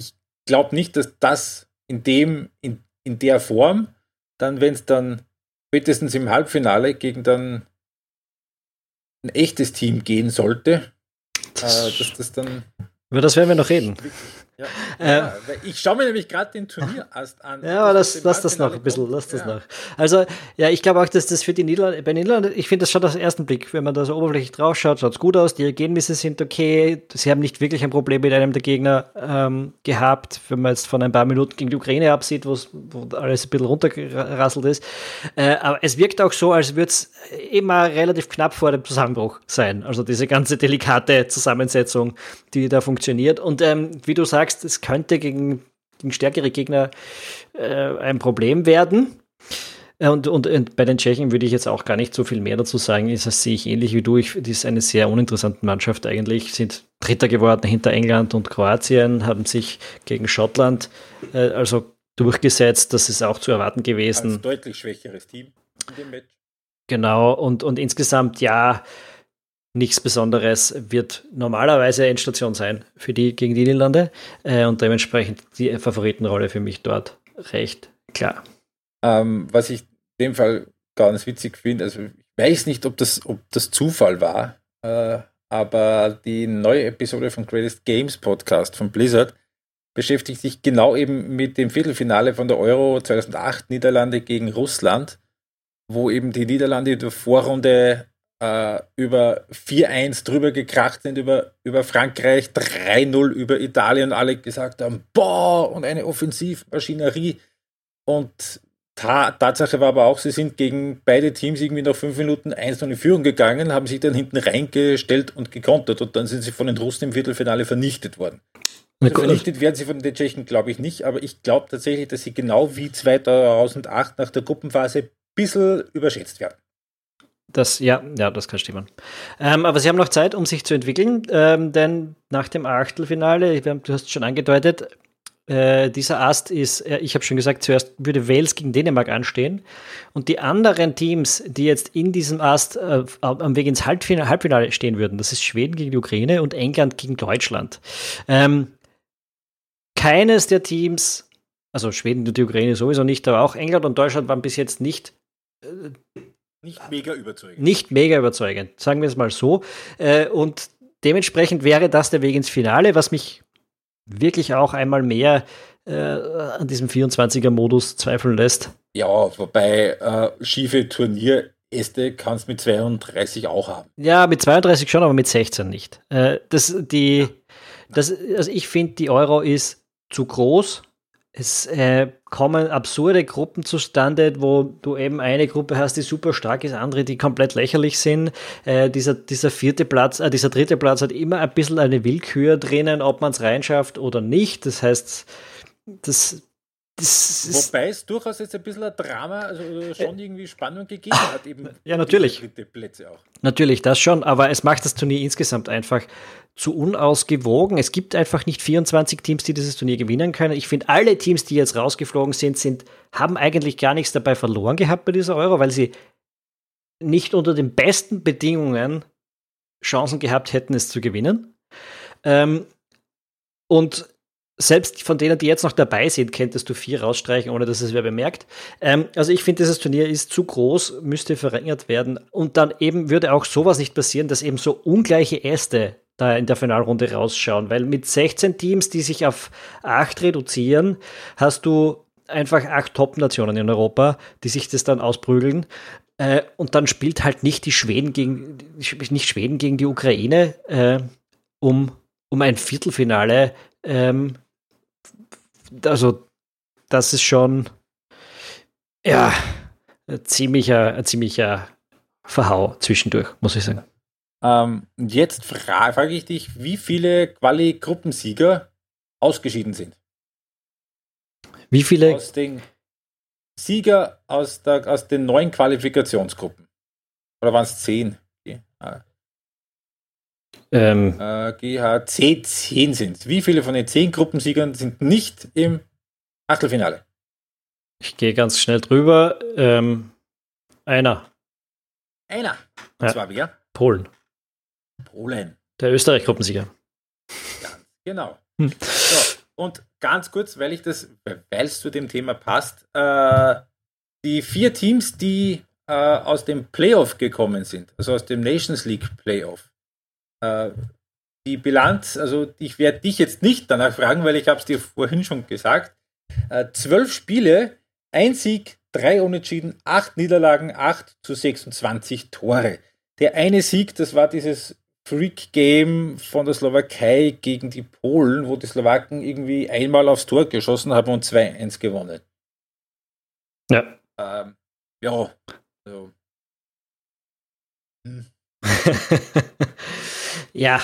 ich glaube nicht, dass das in dem, in, in der Form, dann, wenn es dann spätestens im Halbfinale gegen dann ein echtes Team gehen sollte, äh, dass das dann. Über das werden wir noch reden. Ja, ja, ich schaue mir nämlich gerade den Turnier erst an. Ja, aber das, lass das noch ein bisschen, lass das ja. noch. Also, ja, ich glaube auch, dass das für die Niederlande, bei den Niederlanden, ich finde das schon den ersten Blick, wenn man da so oberflächlich drauf schaut, schaut es gut aus, die Ergebnisse sind okay, sie haben nicht wirklich ein Problem mit einem der Gegner ähm, gehabt, wenn man jetzt von ein paar Minuten gegen die Ukraine absieht, wo alles ein bisschen runtergerasselt ist. Äh, aber es wirkt auch so, als würde es immer relativ knapp vor dem Zusammenbruch sein. Also diese ganze delikate Zusammensetzung, die da funktioniert. Und ähm, wie du sagst, sagst, es könnte gegen, gegen stärkere Gegner äh, ein Problem werden. Äh, und, und, und, bei den Tschechen würde ich jetzt auch gar nicht so viel mehr dazu sagen. Das sehe ich ähnlich wie du. Ich, die ist eine sehr uninteressante Mannschaft eigentlich. Sind Dritter geworden hinter England und Kroatien, haben sich gegen Schottland äh, also durchgesetzt. Das ist auch zu erwarten gewesen. Ein deutlich schwächeres Team in dem Match. Genau, und, und insgesamt ja, nichts Besonderes, wird normalerweise Endstation sein für die gegen die Niederlande äh, und dementsprechend die Favoritenrolle für mich dort recht klar. Ähm, was ich in dem Fall ganz witzig finde, also ich weiß nicht, ob das, ob das Zufall war, äh, aber die neue Episode von Greatest Games Podcast von Blizzard beschäftigt sich genau eben mit dem Viertelfinale von der Euro 2008 Niederlande gegen Russland, wo eben die Niederlande in der Vorrunde äh, über 4-1 drüber gekracht sind, über, über Frankreich, 3-0 über Italien, alle gesagt haben, boah, und eine Offensivmaschinerie. Und ta Tatsache war aber auch, sie sind gegen beide Teams irgendwie nach fünf Minuten 1 in Führung gegangen, haben sich dann hinten reingestellt und gekontert und dann sind sie von den Russen im Viertelfinale vernichtet worden. Also vernichtet werden sie von den Tschechen, glaube ich nicht, aber ich glaube tatsächlich, dass sie genau wie 2008 nach der Gruppenphase ein bisschen überschätzt werden. Das, ja, ja, das kann stimmen. Ähm, aber sie haben noch Zeit, um sich zu entwickeln, ähm, denn nach dem Achtelfinale, du hast es schon angedeutet, äh, dieser Ast ist, äh, ich habe schon gesagt, zuerst würde Wales gegen Dänemark anstehen. Und die anderen Teams, die jetzt in diesem Ast äh, am Weg ins Halbfinale, Halbfinale, stehen würden, das ist Schweden gegen die Ukraine und England gegen Deutschland. Ähm, keines der Teams, also Schweden und die Ukraine sowieso nicht, aber auch England und Deutschland waren bis jetzt nicht äh, nicht mega überzeugend. Nicht mega überzeugend, sagen wir es mal so. Äh, und dementsprechend wäre das der Weg ins Finale, was mich wirklich auch einmal mehr äh, an diesem 24er-Modus zweifeln lässt. Ja, wobei äh, schiefe Turnieräste kannst mit 32 auch haben. Ja, mit 32 schon, aber mit 16 nicht. Äh, das, die, das, also ich finde, die Euro ist zu groß es äh, kommen absurde Gruppen zustande, wo du eben eine Gruppe hast, die super stark ist, andere, die komplett lächerlich sind. Äh, dieser, dieser vierte Platz, äh, dieser dritte Platz hat immer ein bisschen eine Willkür drinnen, ob man es reinschafft oder nicht. Das heißt, das, das Wobei es durchaus jetzt ein bisschen ein Drama, also schon irgendwie Spannung gegeben hat. Eben ja, natürlich. Natürlich, das schon, aber es macht das Turnier insgesamt einfach zu unausgewogen. Es gibt einfach nicht 24 Teams, die dieses Turnier gewinnen können. Ich finde, alle Teams, die jetzt rausgeflogen sind, sind, haben eigentlich gar nichts dabei verloren gehabt bei dieser Euro, weil sie nicht unter den besten Bedingungen Chancen gehabt hätten, es zu gewinnen. Ähm, und selbst von denen, die jetzt noch dabei sind, könntest du vier rausstreichen, ohne dass es wer bemerkt. Ähm, also ich finde, dieses Turnier ist zu groß, müsste verringert werden. Und dann eben würde auch sowas nicht passieren, dass eben so ungleiche Äste da in der Finalrunde rausschauen. Weil mit 16 Teams, die sich auf acht reduzieren, hast du einfach acht Top-Nationen in Europa, die sich das dann ausprügeln. Äh, und dann spielt halt nicht die Schweden gegen, nicht Schweden gegen die Ukraine äh, um, um ein Viertelfinale ähm, also das ist schon ja ein ziemlicher, ein ziemlicher Verhau zwischendurch, muss ich sagen. Ähm, jetzt fra frage ich dich, wie viele Quali-Gruppensieger ausgeschieden sind. Wie viele? Aus den Sieger aus, der, aus den neuen Qualifikationsgruppen. Oder waren es zehn? Okay. Ah. Ähm, äh, GHC 10 sind Wie viele von den 10 Gruppensiegern sind nicht im Achtelfinale? Ich gehe ganz schnell drüber. Ähm, einer. Einer. Ja. war wer? Polen. Polen. Der Österreich-Gruppensieger. Ganz genau. Hm. So, und ganz kurz, weil ich das, weil es zu dem Thema passt, äh, die vier Teams, die äh, aus dem Playoff gekommen sind, also aus dem Nations League Playoff, äh, die Bilanz, also ich werde dich jetzt nicht danach fragen, weil ich habe es dir vorhin schon gesagt. Äh, zwölf Spiele, ein Sieg, drei Unentschieden, acht Niederlagen, acht zu 26 Tore. Der eine Sieg, das war dieses Freak-Game von der Slowakei gegen die Polen, wo die Slowaken irgendwie einmal aufs Tor geschossen haben und 2-1 gewonnen. Ja. Ähm, ja. Also. Hm. ja,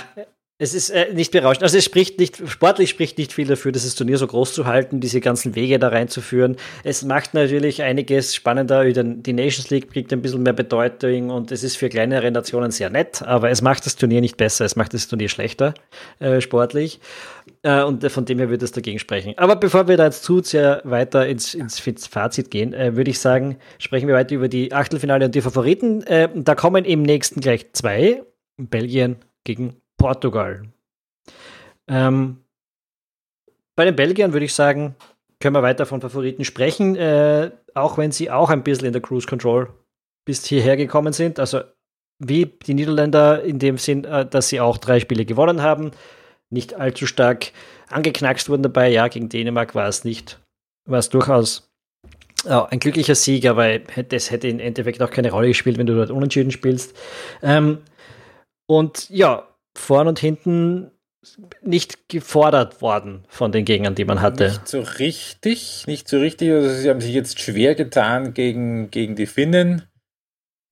es ist äh, nicht berauschend. Also es spricht nicht, sportlich spricht nicht viel dafür, dieses Turnier so groß zu halten, diese ganzen Wege da reinzuführen. Es macht natürlich einiges spannender. Die Nations League kriegt ein bisschen mehr Bedeutung und es ist für kleinere Nationen sehr nett, aber es macht das Turnier nicht besser, es macht das Turnier schlechter, äh, sportlich. Äh, und von dem her würde es dagegen sprechen. Aber bevor wir da jetzt zu sehr weiter ins, ins Fazit gehen, äh, würde ich sagen, sprechen wir weiter über die Achtelfinale und die Favoriten. Äh, da kommen im nächsten gleich zwei. Belgien gegen Portugal. Ähm, bei den Belgiern würde ich sagen, können wir weiter von Favoriten sprechen, äh, auch wenn sie auch ein bisschen in der Cruise Control bis hierher gekommen sind. Also wie die Niederländer in dem Sinn, äh, dass sie auch drei Spiele gewonnen haben, nicht allzu stark angeknackst wurden dabei. Ja, gegen Dänemark war es nicht, war es durchaus äh, ein glücklicher Sieg, aber das hätte im Endeffekt auch keine Rolle gespielt, wenn du dort unentschieden spielst. Ähm, und ja, vorn und hinten nicht gefordert worden von den Gegnern, die man hatte. Nicht so richtig, nicht so richtig. Also sie haben sich jetzt schwer getan gegen, gegen die Finnen.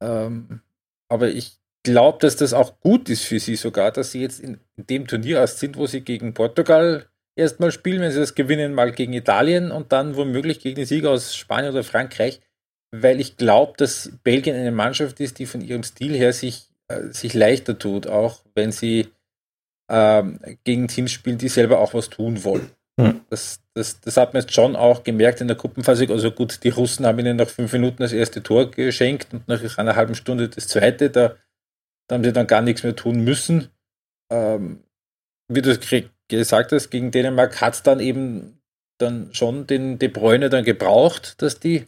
Ähm, aber ich glaube, dass das auch gut ist für sie sogar, dass sie jetzt in, in dem Turnier erst sind, wo sie gegen Portugal erstmal spielen, wenn sie das gewinnen, mal gegen Italien und dann womöglich gegen den Sieger aus Spanien oder Frankreich, weil ich glaube, dass Belgien eine Mannschaft ist, die von ihrem Stil her sich sich leichter tut, auch wenn sie ähm, gegen Teams spielen, die selber auch was tun wollen. Mhm. Das, das, das hat man jetzt schon auch gemerkt in der Gruppenphase. Also gut, die Russen haben ihnen nach fünf Minuten das erste Tor geschenkt und nach einer halben Stunde das zweite. Da, da haben sie dann gar nichts mehr tun müssen. Ähm, wie du gesagt hast, gegen Dänemark hat es dann eben dann schon den De Bruyne dann gebraucht, dass die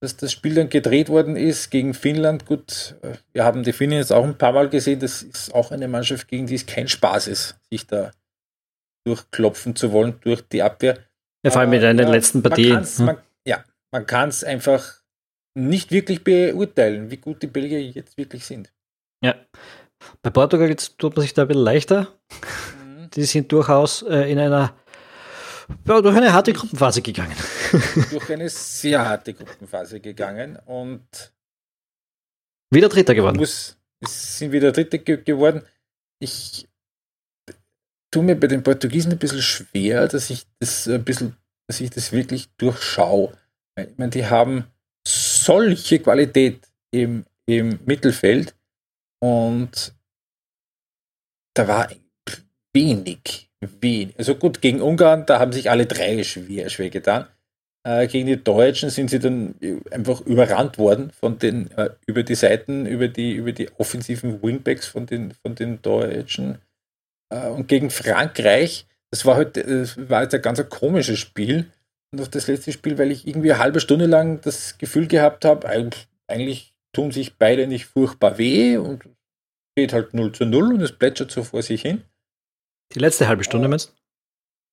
dass das Spiel dann gedreht worden ist gegen Finnland. Gut, wir haben die Finnen jetzt auch ein paar Mal gesehen. Das ist auch eine Mannschaft, gegen die es kein Spaß ist, sich da durchklopfen zu wollen durch die Abwehr. Ja, vor allem mit einer ja, letzten Partie. Man hm. man, ja, man kann es einfach nicht wirklich beurteilen, wie gut die Belgier jetzt wirklich sind. Ja. Bei Portugal jetzt tut man sich da ein bisschen leichter. Mhm. Die sind durchaus äh, in einer ja, durch eine harte Gruppenphase gegangen. durch eine sehr harte Gruppenphase gegangen und wieder Dritter geworden. Muss, sind wieder Dritter ge geworden. Ich tue mir bei den Portugiesen ein bisschen schwer, dass ich das ein bisschen, dass ich das wirklich durchschaue. Ich meine, die haben solche Qualität im, im Mittelfeld und da war wenig Wien. Also gut, gegen Ungarn, da haben sich alle drei schwer, schwer getan. Äh, gegen die Deutschen sind sie dann einfach überrannt worden von den, äh, über die Seiten, über die, über die offensiven Wingbacks von den, von den Deutschen. Äh, und gegen Frankreich, das war halt, das war jetzt ein ganz komisches Spiel. Und auch das letzte Spiel, weil ich irgendwie eine halbe Stunde lang das Gefühl gehabt habe, eigentlich tun sich beide nicht furchtbar weh und geht halt 0 zu 0 und es plätschert so vor sich hin. Die letzte halbe Stunde, oh. meinst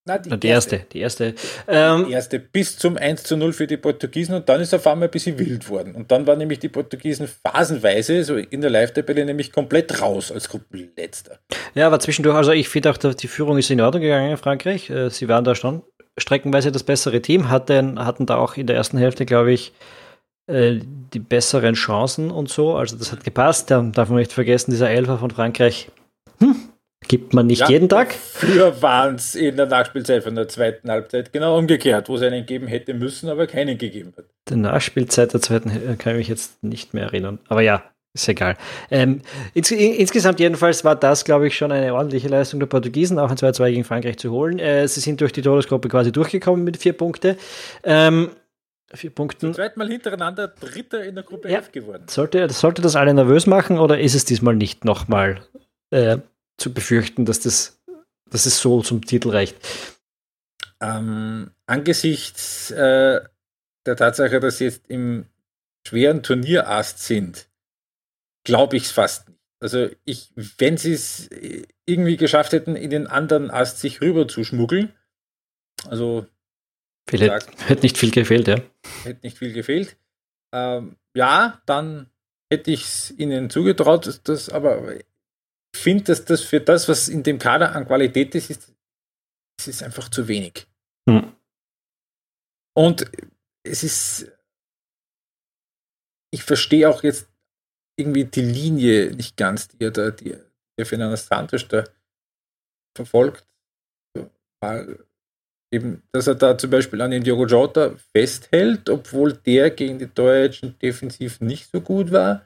Nein, die, Na, die erste. erste. Die erste. Ähm, die erste bis zum 1 zu 0 für die Portugiesen und dann ist auf einmal ein bisschen wild worden. Und dann waren nämlich die Portugiesen phasenweise, so in der Live-Tabelle, nämlich komplett raus als Gruppenletzter. Ja, aber zwischendurch, also ich finde auch, die Führung ist in Ordnung gegangen in Frankreich. Äh, sie waren da schon streckenweise das bessere Team, hatten, hatten da auch in der ersten Hälfte, glaube ich, äh, die besseren Chancen und so. Also das hat gepasst. Da darf man nicht vergessen, dieser Elfer von Frankreich. Gibt man nicht ja, jeden Tag? Früher waren es in der Nachspielzeit von der zweiten Halbzeit genau umgekehrt, wo es einen geben hätte müssen, aber keinen gegeben hat. Die Nachspielzeit der zweiten kann ich mich jetzt nicht mehr erinnern. Aber ja, ist egal. Ähm, ins, insgesamt jedenfalls war das, glaube ich, schon eine ordentliche Leistung der Portugiesen, auch ein 2-2 gegen Frankreich zu holen. Äh, sie sind durch die Todesgruppe quasi durchgekommen mit vier Punkten. Ähm, vier Punkten. Zweimal hintereinander Dritter in der Gruppe ja. F geworden. Sollte, sollte das alle nervös machen oder ist es diesmal nicht nochmal äh, zu befürchten, dass, das, dass es so zum Titel reicht? Ähm, angesichts äh, der Tatsache, dass sie jetzt im schweren Turnierast sind, glaube ich es fast nicht. Also ich, wenn sie es irgendwie geschafft hätten, in den anderen Ast sich rüber zu schmuggeln, also hätte, hätte nicht viel gefehlt, ja. Hätte nicht viel gefehlt. Ähm, ja, dann hätte ich es ihnen zugetraut, das, aber finde, dass das für das, was in dem Kader an Qualität ist, ist, ist einfach zu wenig. Hm. Und es ist, ich verstehe auch jetzt irgendwie die Linie nicht ganz, die er da, die, der Fernando Santos da verfolgt. Weil eben, dass er da zum Beispiel an den Diogo Jota festhält, obwohl der gegen die Deutschen defensiv nicht so gut war.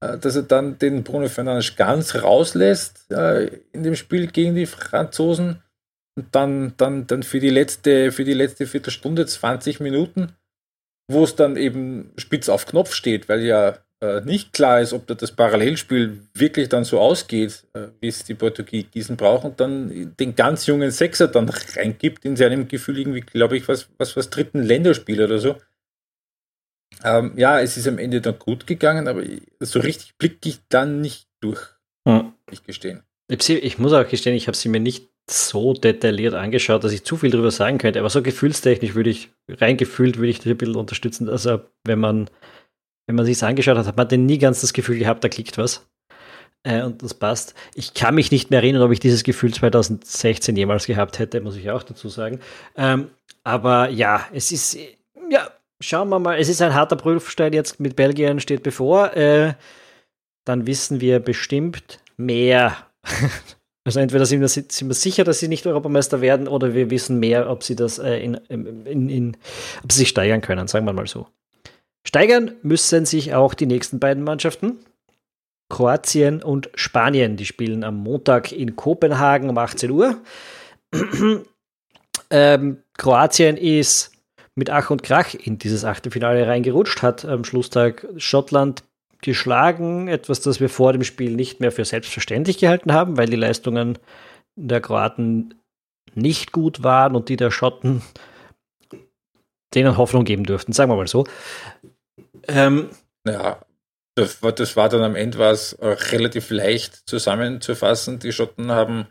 Äh, dass er dann den Bruno Fernandes ganz rauslässt äh, in dem Spiel gegen die Franzosen und dann, dann, dann für die letzte, für die letzte Viertelstunde, 20 Minuten, wo es dann eben spitz auf Knopf steht, weil ja äh, nicht klar ist, ob da das Parallelspiel wirklich dann so ausgeht, äh, wie es die Portugiesen brauchen, dann den ganz jungen Sechser dann reingibt in seinem Gefühl irgendwie, glaube ich, was, was, was dritten Länderspiel oder so. Ähm, ja, es ist am Ende dann gut gegangen, aber so richtig blicke ich dann nicht durch. Hm. Ich gestehen. Ich muss auch gestehen, ich habe sie mir nicht so detailliert angeschaut, dass ich zu viel darüber sagen könnte. Aber so gefühlstechnisch würde ich, rein gefühlt würde ich dich ein bisschen unterstützen. Also wenn man, wenn man sich es angeschaut hat, hat man denn nie ganz das Gefühl gehabt, da klickt was. Äh, und das passt. Ich kann mich nicht mehr erinnern, ob ich dieses Gefühl 2016 jemals gehabt hätte, muss ich auch dazu sagen. Ähm, aber ja, es ist, ja, schauen wir mal. Es ist ein harter Prüfstein jetzt mit Belgien steht bevor. Äh, dann wissen wir bestimmt mehr Also entweder sind wir, sind wir, sicher, dass sie nicht Europameister werden, oder wir wissen mehr, ob sie das äh, in, in, in, ob sie sich steigern können, sagen wir mal so. Steigern müssen sich auch die nächsten beiden Mannschaften. Kroatien und Spanien, die spielen am Montag in Kopenhagen um 18 Uhr. ähm, Kroatien ist mit Ach und Krach in dieses Achtelfinale reingerutscht, hat am Schlusstag Schottland geschlagen, etwas, das wir vor dem Spiel nicht mehr für selbstverständlich gehalten haben, weil die Leistungen der Kroaten nicht gut waren und die der Schotten denen Hoffnung geben dürften, sagen wir mal so. Ähm, ja, das war, das war dann am Ende was relativ leicht zusammenzufassen. Die Schotten haben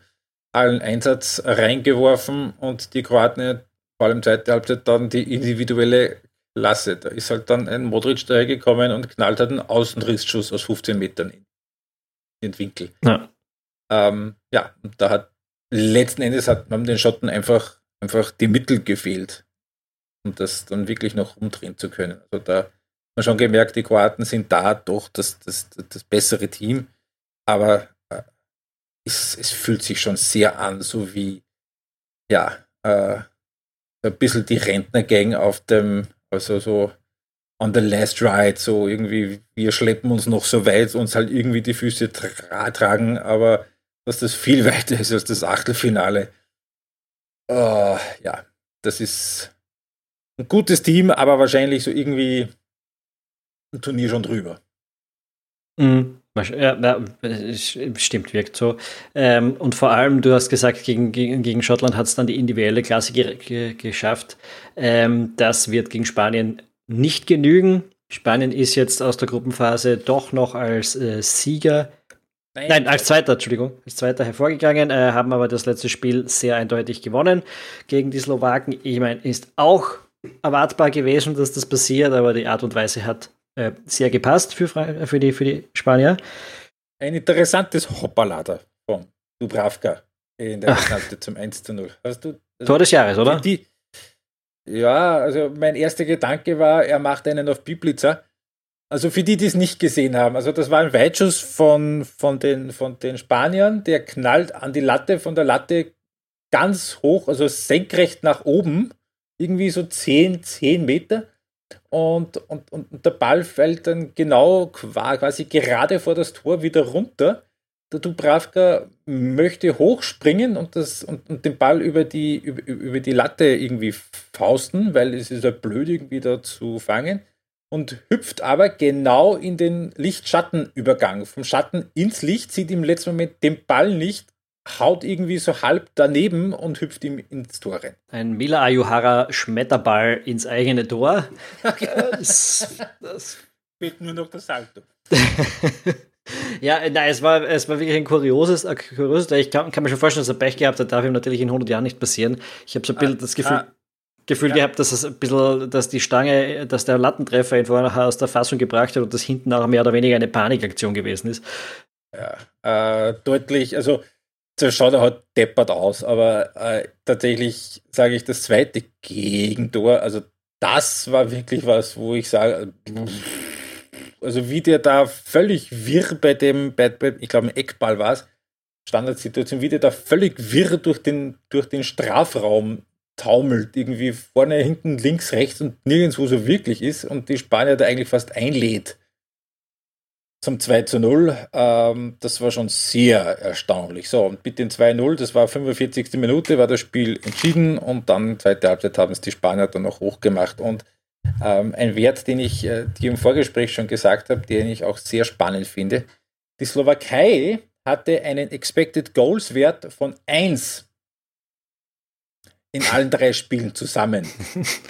allen Einsatz reingeworfen und die Kroaten vor allem zweite Halbzeit dann die individuelle lasse. Da ist halt dann ein Modric dahergekommen und knallt halt einen Außenrissschuss aus 15 Metern in den Winkel. Ja, ähm, ja und da hat letzten Endes hat man den Schotten einfach, einfach die Mittel gefehlt, um das dann wirklich noch umdrehen zu können. Also da hat man schon gemerkt, die Kroaten sind da doch das, das, das bessere Team, aber äh, es, es fühlt sich schon sehr an, so wie ja, äh, ein bisschen die Rentnergang auf dem also so on the last ride, so irgendwie, wir schleppen uns noch so weit, uns halt irgendwie die Füße tra tragen, aber dass das viel weiter ist als das Achtelfinale. Uh, ja, das ist ein gutes Team, aber wahrscheinlich so irgendwie ein Turnier schon drüber. Mhm. Ja, stimmt, wirkt so. Ähm, und vor allem, du hast gesagt, gegen, gegen, gegen Schottland hat es dann die individuelle Klasse ge ge geschafft. Ähm, das wird gegen Spanien nicht genügen. Spanien ist jetzt aus der Gruppenphase doch noch als äh, Sieger, nein, nein, als Zweiter, Entschuldigung, als Zweiter hervorgegangen, äh, haben aber das letzte Spiel sehr eindeutig gewonnen gegen die Slowaken. Ich meine, ist auch erwartbar gewesen, dass das passiert, aber die Art und Weise hat äh, sehr gepasst für, für, die, für die Spanier. Ein interessantes Hoppalader von Dubravka in der Knappe zum 1 zu 0. Hast du, also Tor des Jahres, oder? Die, ja, also mein erster Gedanke war, er macht einen auf Biblitzer. Also für die, die es nicht gesehen haben, also das war ein Weitschuss von, von, den, von den Spaniern, der knallt an die Latte, von der Latte ganz hoch, also senkrecht nach oben, irgendwie so 10, 10 Meter und, und, und der Ball fällt dann genau quasi gerade vor das Tor wieder runter. Der Dubravka möchte hochspringen und, das, und, und den Ball über die, über, über die Latte irgendwie fausten, weil es ist ja blöd, irgendwie da zu fangen. Und hüpft aber genau in den Licht-Schatten-Übergang. Vom Schatten ins Licht, sieht im letzten Moment den Ball nicht, haut irgendwie so halb daneben und hüpft ihm ins Tor rein. Ein Mila Ayuhara Schmetterball ins eigene Tor. das, das fehlt nur noch das Salto. ja, nein, es war, es war wirklich ein kurioses, ein kurioses ich kann, kann, mir schon vorstellen, dass er Pech gehabt hat, darf ihm natürlich in 100 Jahren nicht passieren. Ich habe so ein bisschen ah, das Gefühl, ah, Gefühl ja. gehabt, dass es ein bisschen, dass die Stange, dass der Lattentreffer ihn vorher aus der Fassung gebracht hat und das hinten auch mehr oder weniger eine Panikaktion gewesen ist. Ja, äh, deutlich, also das schaut er halt deppert aus, aber äh, tatsächlich sage ich das zweite Gegentor, also das war wirklich was, wo ich sage, also wie der da völlig wirr bei dem, bei, bei, ich glaube Eckball war es, Standardsituation, wie der da völlig wirr durch den, durch den Strafraum taumelt, irgendwie vorne, hinten, links, rechts und nirgendwo so wirklich ist und die Spanier da eigentlich fast einlädt zum 2 zu 0. Ähm, das war schon sehr erstaunlich. So, und mit dem 2-0, das war 45. Minute, war das Spiel entschieden und dann zweite Halbzeit haben es die Spanier dann noch hochgemacht. Und ähm, ein Wert, den ich äh, dir im Vorgespräch schon gesagt habe, den ich auch sehr spannend finde. Die Slowakei hatte einen Expected Goals Wert von 1 in allen drei Spielen zusammen.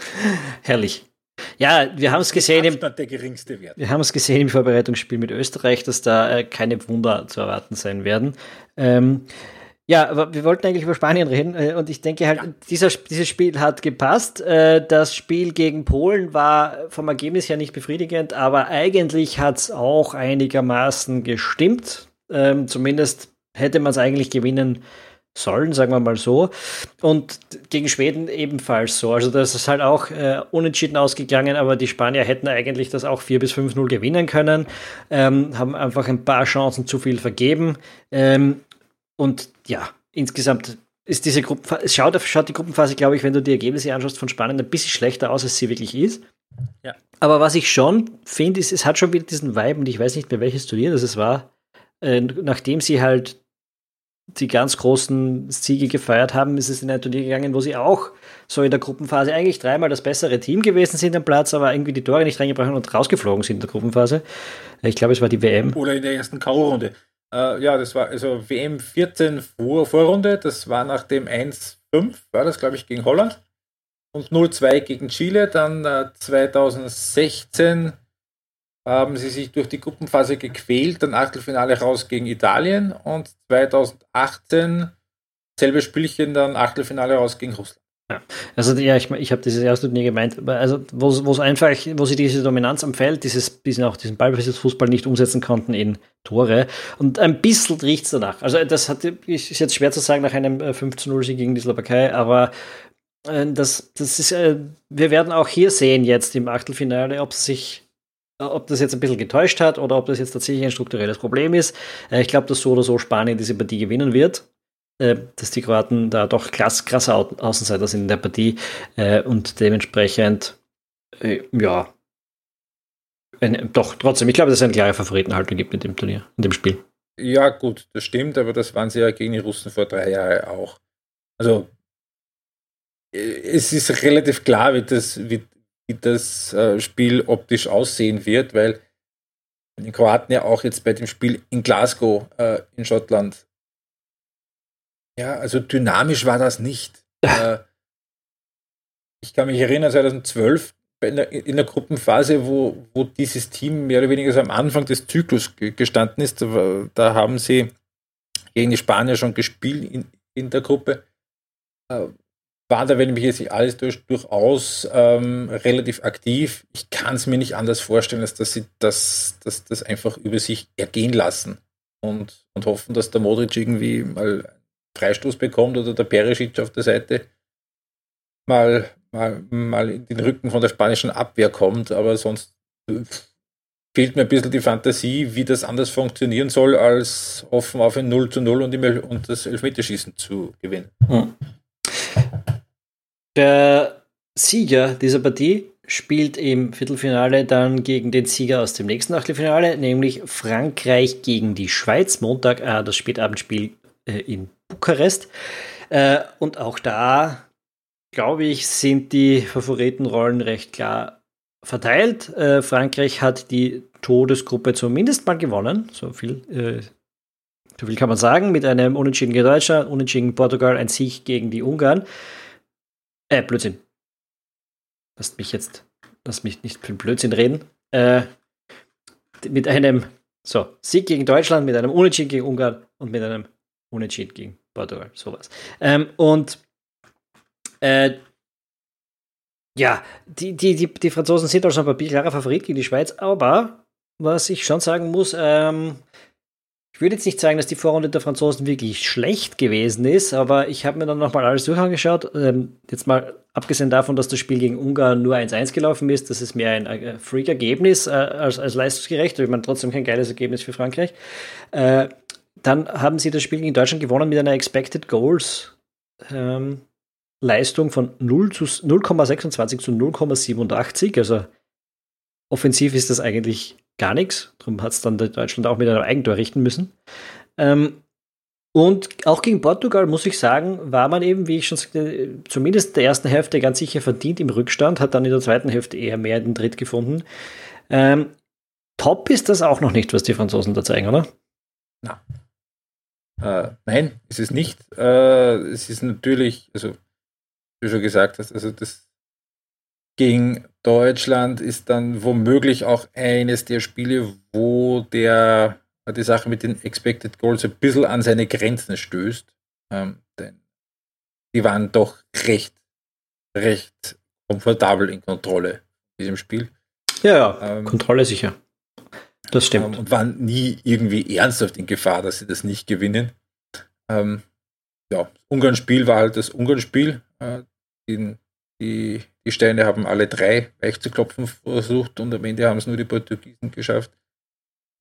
Herrlich. Ja, wir haben es gesehen. Im, der geringste Wert. Wir haben es gesehen im Vorbereitungsspiel mit Österreich, dass da äh, keine Wunder zu erwarten sein werden. Ähm, ja, aber wir wollten eigentlich über Spanien reden äh, und ich denke halt, ja. dieser, dieses Spiel hat gepasst. Äh, das Spiel gegen Polen war vom Ergebnis her nicht befriedigend, aber eigentlich hat es auch einigermaßen gestimmt. Ähm, zumindest hätte man es eigentlich gewinnen können sollen, sagen wir mal so. Und gegen Schweden ebenfalls so. Also das ist halt auch äh, unentschieden ausgegangen, aber die Spanier hätten eigentlich das auch 4 bis 5-0 gewinnen können, ähm, haben einfach ein paar Chancen zu viel vergeben. Ähm, und ja, insgesamt ist diese Gruppe, schaut, schaut die Gruppenphase, glaube ich, wenn du die Ergebnisse anschaust von Spanien, ein bisschen schlechter aus, als sie wirklich ist. Ja. Aber was ich schon finde, ist, es hat schon wieder diesen Vibe, und ich weiß nicht mehr, welches Turnier das es war, äh, nachdem sie halt die ganz großen Siege gefeiert haben, ist es in ein Turnier gegangen, wo sie auch so in der Gruppenphase eigentlich dreimal das bessere Team gewesen sind am Platz, aber irgendwie die Tore nicht reingebracht und rausgeflogen sind in der Gruppenphase. Ich glaube, es war die WM. Oder in der ersten K.O.-Runde. Äh, ja, das war also WM 14 Vor Vorrunde, das war nach dem 1-5, war das, glaube ich, gegen Holland. Und 0-2 gegen Chile, dann äh, 2016 haben sie sich durch die Gruppenphase gequält, dann Achtelfinale raus gegen Italien und 2018 selbe Spielchen, dann Achtelfinale raus gegen Russland. Ja. Also ja, ich, ich habe dieses erste nie gemeint, also wo es einfach, wo sie diese Dominanz am Feld, dieses, diesen auch diesen Ballbesitzfußball nicht umsetzen konnten in Tore. Und ein bisschen riecht es danach. Also das hat, ist jetzt schwer zu sagen nach einem 5 äh, 0 Sieg gegen die Slowakei, aber äh, das, das ist, äh, wir werden auch hier sehen jetzt im Achtelfinale, ob es sich ob das jetzt ein bisschen getäuscht hat oder ob das jetzt tatsächlich ein strukturelles Problem ist. Äh, ich glaube, dass so oder so Spanien diese Partie gewinnen wird. Äh, dass die Kroaten da doch krass, krasse Außenseiter sind in der Partie äh, und dementsprechend, ja, doch, trotzdem, ich glaube, dass es eine klare Favoritenhaltung gibt mit dem Turnier, in dem Spiel. Ja, gut, das stimmt, aber das waren sie ja gegen die Russen vor drei Jahren auch. Also, es ist relativ klar, wie das, wie, wie das äh, Spiel optisch aussehen wird, weil die Kroaten ja auch jetzt bei dem Spiel in Glasgow äh, in Schottland, ja, also dynamisch war das nicht. äh, ich kann mich erinnern, 2012 in der, in der Gruppenphase, wo, wo dieses Team mehr oder weniger so am Anfang des Zyklus gestanden ist, da, da haben sie gegen die Spanier schon gespielt in, in der Gruppe. Äh, war da, wenn mich jetzt nicht alles durch, durchaus ähm, relativ aktiv. Ich kann es mir nicht anders vorstellen, als dass sie das, das, das einfach über sich ergehen lassen und, und hoffen, dass der Modric irgendwie mal Freistoß bekommt oder der Perisic auf der Seite mal, mal, mal in den Rücken von der spanischen Abwehr kommt. Aber sonst fehlt mir ein bisschen die Fantasie, wie das anders funktionieren soll, als offen auf ein 0 zu 0 und, und das Elfmeterschießen zu gewinnen. Hm. Der Sieger dieser Partie spielt im Viertelfinale dann gegen den Sieger aus dem nächsten Achtelfinale, nämlich Frankreich gegen die Schweiz. Montag äh, das Spätabendspiel äh, in Bukarest. Äh, und auch da, glaube ich, sind die Favoritenrollen recht klar verteilt. Äh, Frankreich hat die Todesgruppe zumindest mal gewonnen. So viel, äh, so viel kann man sagen. Mit einem Unentschieden gegen Deutschland, Unentschieden Portugal, ein Sieg gegen die Ungarn. Äh, Blödsinn. Lasst mich jetzt, lasst mich nicht für Blödsinn reden. Äh, mit einem, so, Sieg gegen Deutschland, mit einem Unentschieden gegen Ungarn und mit einem Unentschieden gegen Portugal, sowas. Ähm, und äh, ja, die, die, die, die Franzosen sind also ein Papier klarer Favorit gegen die Schweiz, aber was ich schon sagen muss, ähm, ich würde jetzt nicht sagen, dass die Vorrunde der Franzosen wirklich schlecht gewesen ist, aber ich habe mir dann nochmal alles durchangeschaut. Ähm, jetzt mal abgesehen davon, dass das Spiel gegen Ungarn nur 1-1 gelaufen ist, das ist mehr ein äh, Freak-Ergebnis äh, als, als leistungsgerecht, ich meine trotzdem kein geiles Ergebnis für Frankreich. Äh, dann haben sie das Spiel gegen Deutschland gewonnen mit einer Expected Goals ähm, Leistung von 0,26 zu 0,87. Also offensiv ist das eigentlich gar nichts. Darum hat es dann Deutschland auch mit einem Eigentor richten müssen. Ähm, und auch gegen Portugal, muss ich sagen, war man eben, wie ich schon sagte, zumindest der ersten Hälfte ganz sicher verdient im Rückstand, hat dann in der zweiten Hälfte eher mehr den Dritt gefunden. Ähm, top ist das auch noch nicht, was die Franzosen da zeigen, oder? Na. Äh, nein, ist es nicht. Äh, es ist natürlich, also wie du schon gesagt hast, also das gegen Deutschland ist dann womöglich auch eines der Spiele, wo der die Sache mit den Expected Goals ein bisschen an seine Grenzen stößt. Ähm, denn die waren doch recht, recht komfortabel in Kontrolle in diesem Spiel. Ja, ja ähm, Kontrolle sicher. Das stimmt. Ähm, und waren nie irgendwie ernsthaft in Gefahr, dass sie das nicht gewinnen. Ähm, ja, das Ungarn-Spiel war halt das Ungarn-Spiel. Äh, die, die, die Steine haben alle drei klopfen versucht und am Ende haben es nur die Portugiesen geschafft.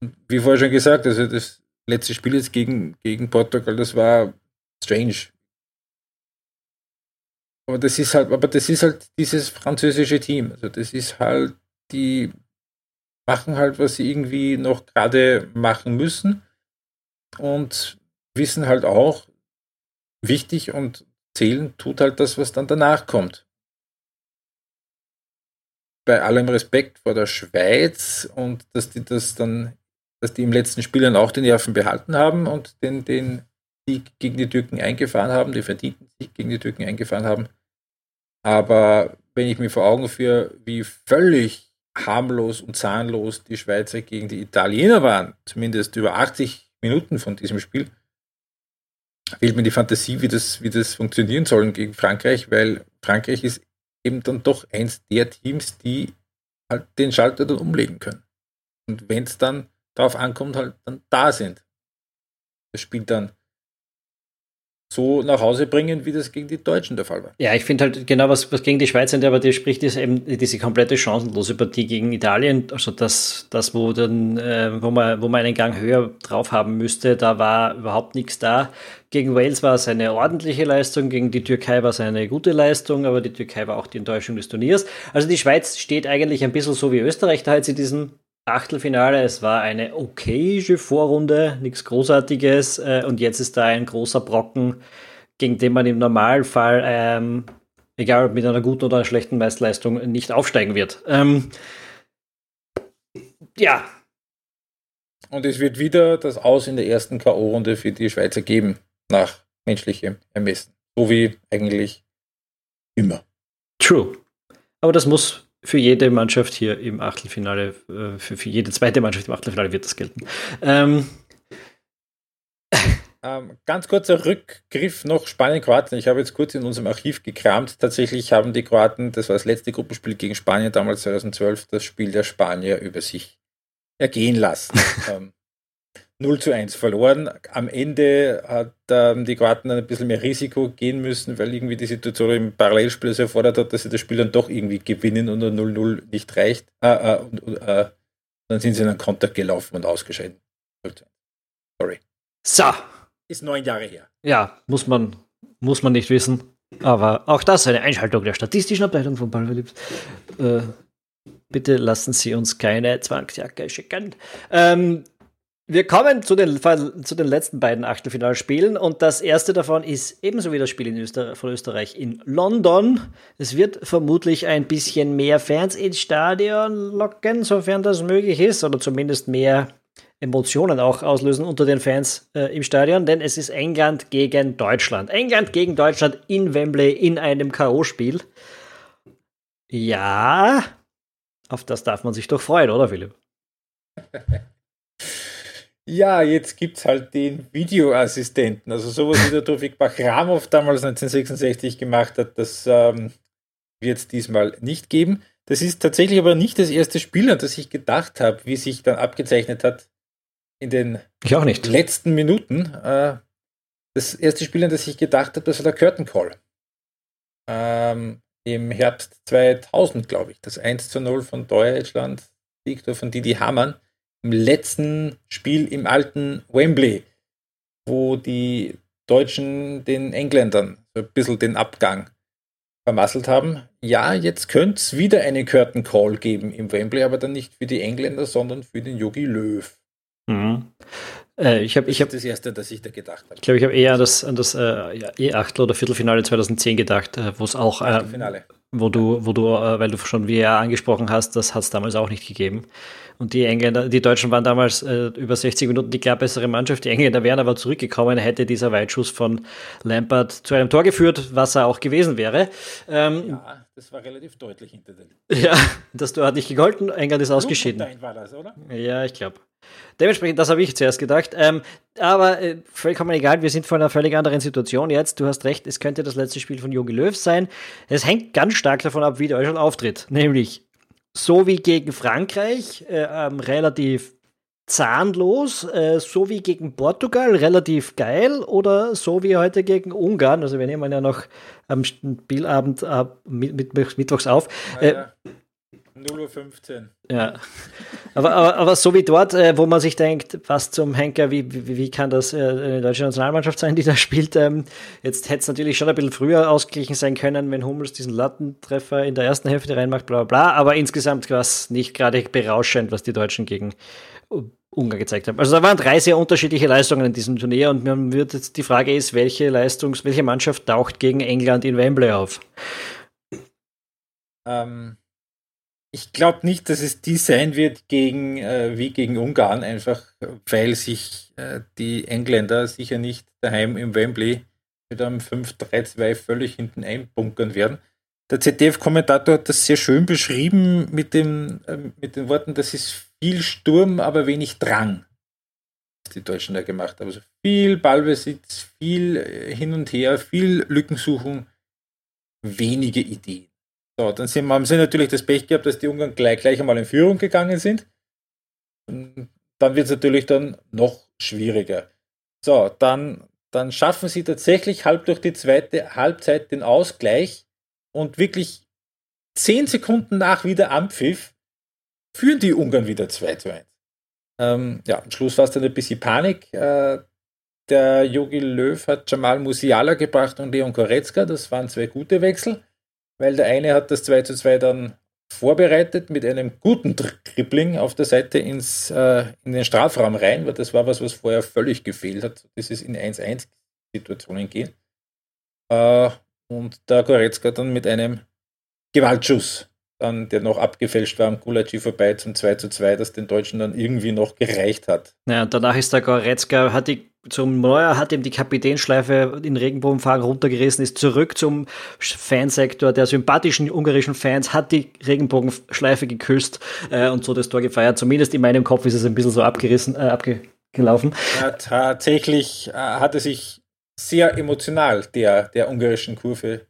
Und wie vorher schon gesagt, also das letzte Spiel jetzt gegen, gegen Portugal, das war strange. Aber das ist halt, aber das ist halt dieses französische Team. Also das ist halt, die machen halt, was sie irgendwie noch gerade machen müssen und wissen halt auch, wichtig und zählen tut halt das, was dann danach kommt. Bei allem Respekt vor der Schweiz und dass die das dann, dass die im letzten Spiel dann auch den Nerven behalten haben und den, den Sieg gegen die Türken eingefahren haben, die verdienten Sieg gegen die Türken eingefahren haben. Aber wenn ich mir vor Augen führe, wie völlig harmlos und zahnlos die Schweizer gegen die Italiener waren, zumindest über 80 Minuten von diesem Spiel, fehlt mir die Fantasie, wie das, wie das funktionieren soll gegen Frankreich, weil Frankreich ist eben dann doch eins der Teams, die halt den Schalter dann umlegen können. Und wenn es dann darauf ankommt, halt dann da sind. Das spielt dann so nach Hause bringen, wie das gegen die Deutschen der Fall war. Ja, ich finde halt genau, was, was gegen die Schweiz sind, aber die spricht, ist eben diese komplette chancenlose Partie gegen Italien. Also das, das wo dann, äh, wo man, wo man einen Gang höher drauf haben müsste, da war überhaupt nichts da. Gegen Wales war es eine ordentliche Leistung, gegen die Türkei war es eine gute Leistung, aber die Türkei war auch die Enttäuschung des Turniers. Also die Schweiz steht eigentlich ein bisschen so wie Österreich da jetzt in diesem Achtelfinale. Es war eine okayische Vorrunde, nichts Großartiges. Äh, und jetzt ist da ein großer Brocken, gegen den man im Normalfall, ähm, egal ob mit einer guten oder einer schlechten Meistleistung, nicht aufsteigen wird. Ähm, ja. Und es wird wieder das Aus in der ersten K.O.-Runde für die Schweizer geben, nach menschlichem Ermessen. So wie eigentlich immer. True. Aber das muss für jede Mannschaft hier im Achtelfinale, äh, für, für jede zweite Mannschaft im Achtelfinale wird das gelten. Ähm. Ähm, ganz kurzer Rückgriff noch Spanien-Kroatien. Ich habe jetzt kurz in unserem Archiv gekramt. Tatsächlich haben die Kroaten, das war das letzte Gruppenspiel gegen Spanien, damals 2012, das Spiel der Spanier über sich ergehen lassen. ähm, 0 zu 1 verloren. Am Ende hat ähm, die Kroaten ein bisschen mehr Risiko gehen müssen, weil irgendwie die Situation im Parallelspiel so erfordert hat, dass sie das Spiel dann doch irgendwie gewinnen und 0-0 nicht reicht. Äh, äh, und, äh, dann sind sie in einen Kontakt gelaufen und ausgeschieden. Sorry. So. Ist neun Jahre her. Ja, muss man, muss man nicht wissen. Aber auch das eine Einschaltung der statistischen Abteilung von Ballverliebt. Äh, bitte lassen Sie uns keine Zwangsjacke schicken. Ähm, wir kommen zu den, zu den letzten beiden Achtelfinalspielen und das erste davon ist ebenso wie das Spiel in Öster von Österreich in London. Es wird vermutlich ein bisschen mehr Fans ins Stadion locken, sofern das möglich ist, oder zumindest mehr Emotionen auch auslösen unter den Fans äh, im Stadion, denn es ist England gegen Deutschland. England gegen Deutschland in Wembley in einem K.O.-Spiel. Ja, auf das darf man sich doch freuen, oder Philipp? Ja, jetzt gibt es halt den Videoassistenten. Also sowas wie der Tofik Bachramov damals 1966 gemacht hat, das ähm, wird es diesmal nicht geben. Das ist tatsächlich aber nicht das erste Spiel, an das ich gedacht habe, wie sich dann abgezeichnet hat in den letzten Minuten. Äh, das erste Spiel, an das ich gedacht habe, das war der Curtain Call. Ähm, Im Herbst 2000, glaube ich. Das 1 zu 0 von Deutschland, Victor von Didi Hamann letzten Spiel im alten Wembley, wo die Deutschen den Engländern so ein bisschen den Abgang vermasselt haben. Ja, jetzt könnte es wieder einen Curtain Call geben im Wembley, aber dann nicht für die Engländer, sondern für den Yogi Löw. Mhm. Äh, ich habe ich hab, das erste, das ich da gedacht habe. Ich glaube, ich habe eher an das, an das äh, ja, E-Achtel oder Viertelfinale 2010 gedacht, äh, wo es auch, äh, wo du, wo du, äh, weil du schon VR angesprochen hast, das hat es damals auch nicht gegeben. Und die Engländer, die Deutschen waren damals äh, über 60 Minuten die klar bessere Mannschaft. Die Engländer wären aber zurückgekommen, hätte dieser Weitschuss von Lampard zu einem Tor geführt, was er auch gewesen wäre. Ähm, ja, das war relativ deutlich hinter den. Ja, das Tor hat nicht gegolten, England ist ausgeschieden. war das, oder? Ja, ich glaube. Dementsprechend, das habe ich zuerst gedacht. Ähm, aber äh, vollkommen egal, wir sind vor einer völlig anderen Situation jetzt. Du hast recht, es könnte das letzte Spiel von Jogi Löw sein. Es hängt ganz stark davon ab, wie Deutschland auftritt. Nämlich so wie gegen Frankreich, äh, ähm, relativ zahnlos, äh, so wie gegen Portugal, relativ geil, oder so wie heute gegen Ungarn. Also wir nehmen ja noch am Spielabend äh, mit, mit, mittwochs auf. Ah, ja. 0.15 Uhr. Ja. Aber, aber, aber so wie dort, äh, wo man sich denkt, was zum Henker, wie, wie, wie kann das äh, eine deutsche Nationalmannschaft sein, die da spielt? Ähm, jetzt hätte es natürlich schon ein bisschen früher ausgeglichen sein können, wenn Hummels diesen Lattentreffer in der ersten Hälfte reinmacht, bla bla bla. Aber insgesamt war es nicht gerade berauschend, was die Deutschen gegen Ungarn gezeigt haben. Also da waren drei sehr unterschiedliche Leistungen in diesem Turnier und man wird jetzt die Frage ist, welche Leistungs-, welche Mannschaft taucht gegen England in Wembley auf? Ähm, ich glaube nicht, dass es die sein wird gegen, äh, wie gegen Ungarn, einfach weil sich äh, die Engländer sicher nicht daheim im Wembley mit einem 5-3-2 völlig hinten einbunkern werden. Der ZDF-Kommentator hat das sehr schön beschrieben mit, dem, äh, mit den Worten, das ist viel Sturm, aber wenig Drang, was die Deutschen da gemacht haben. Also viel Ballbesitz, viel äh, hin und her, viel Lückensuchung, wenige Ideen. So, dann sind, haben sie natürlich das Pech gehabt, dass die Ungarn gleich, gleich einmal in Führung gegangen sind. Dann wird es natürlich dann noch schwieriger. So, dann, dann schaffen sie tatsächlich halb durch die zweite Halbzeit den Ausgleich und wirklich zehn Sekunden nach wieder Ampfiff führen die Ungarn wieder 2 zu 1. Ähm, ja, am Schluss war es dann ein bisschen Panik. Äh, der Jogi Löw hat Jamal Musiala gebracht und Leon Koretzka. Das waren zwei gute Wechsel weil der eine hat das 2 zu 2 dann vorbereitet mit einem guten Dribbling auf der Seite ins, äh, in den Strafraum rein, weil das war was, was vorher völlig gefehlt hat. Ist in 1-1-Situationen gehen. Äh, und der Goretzka dann mit einem Gewaltschuss, dann, der noch abgefälscht war am Gulaci vorbei zum 2 zu 2, das den Deutschen dann irgendwie noch gereicht hat. Ja, danach ist der Goretzka, hat die zum Neuer hat ihm die Kapitänschleife in Regenbogenfarben runtergerissen, ist zurück zum Fansektor der sympathischen ungarischen Fans, hat die Regenbogenschleife geküsst äh, und so das Tor gefeiert. Zumindest in meinem Kopf ist es ein bisschen so abgerissen, äh, abgelaufen. Ja, tatsächlich äh, hat er sich sehr emotional der, der ungarischen Kurve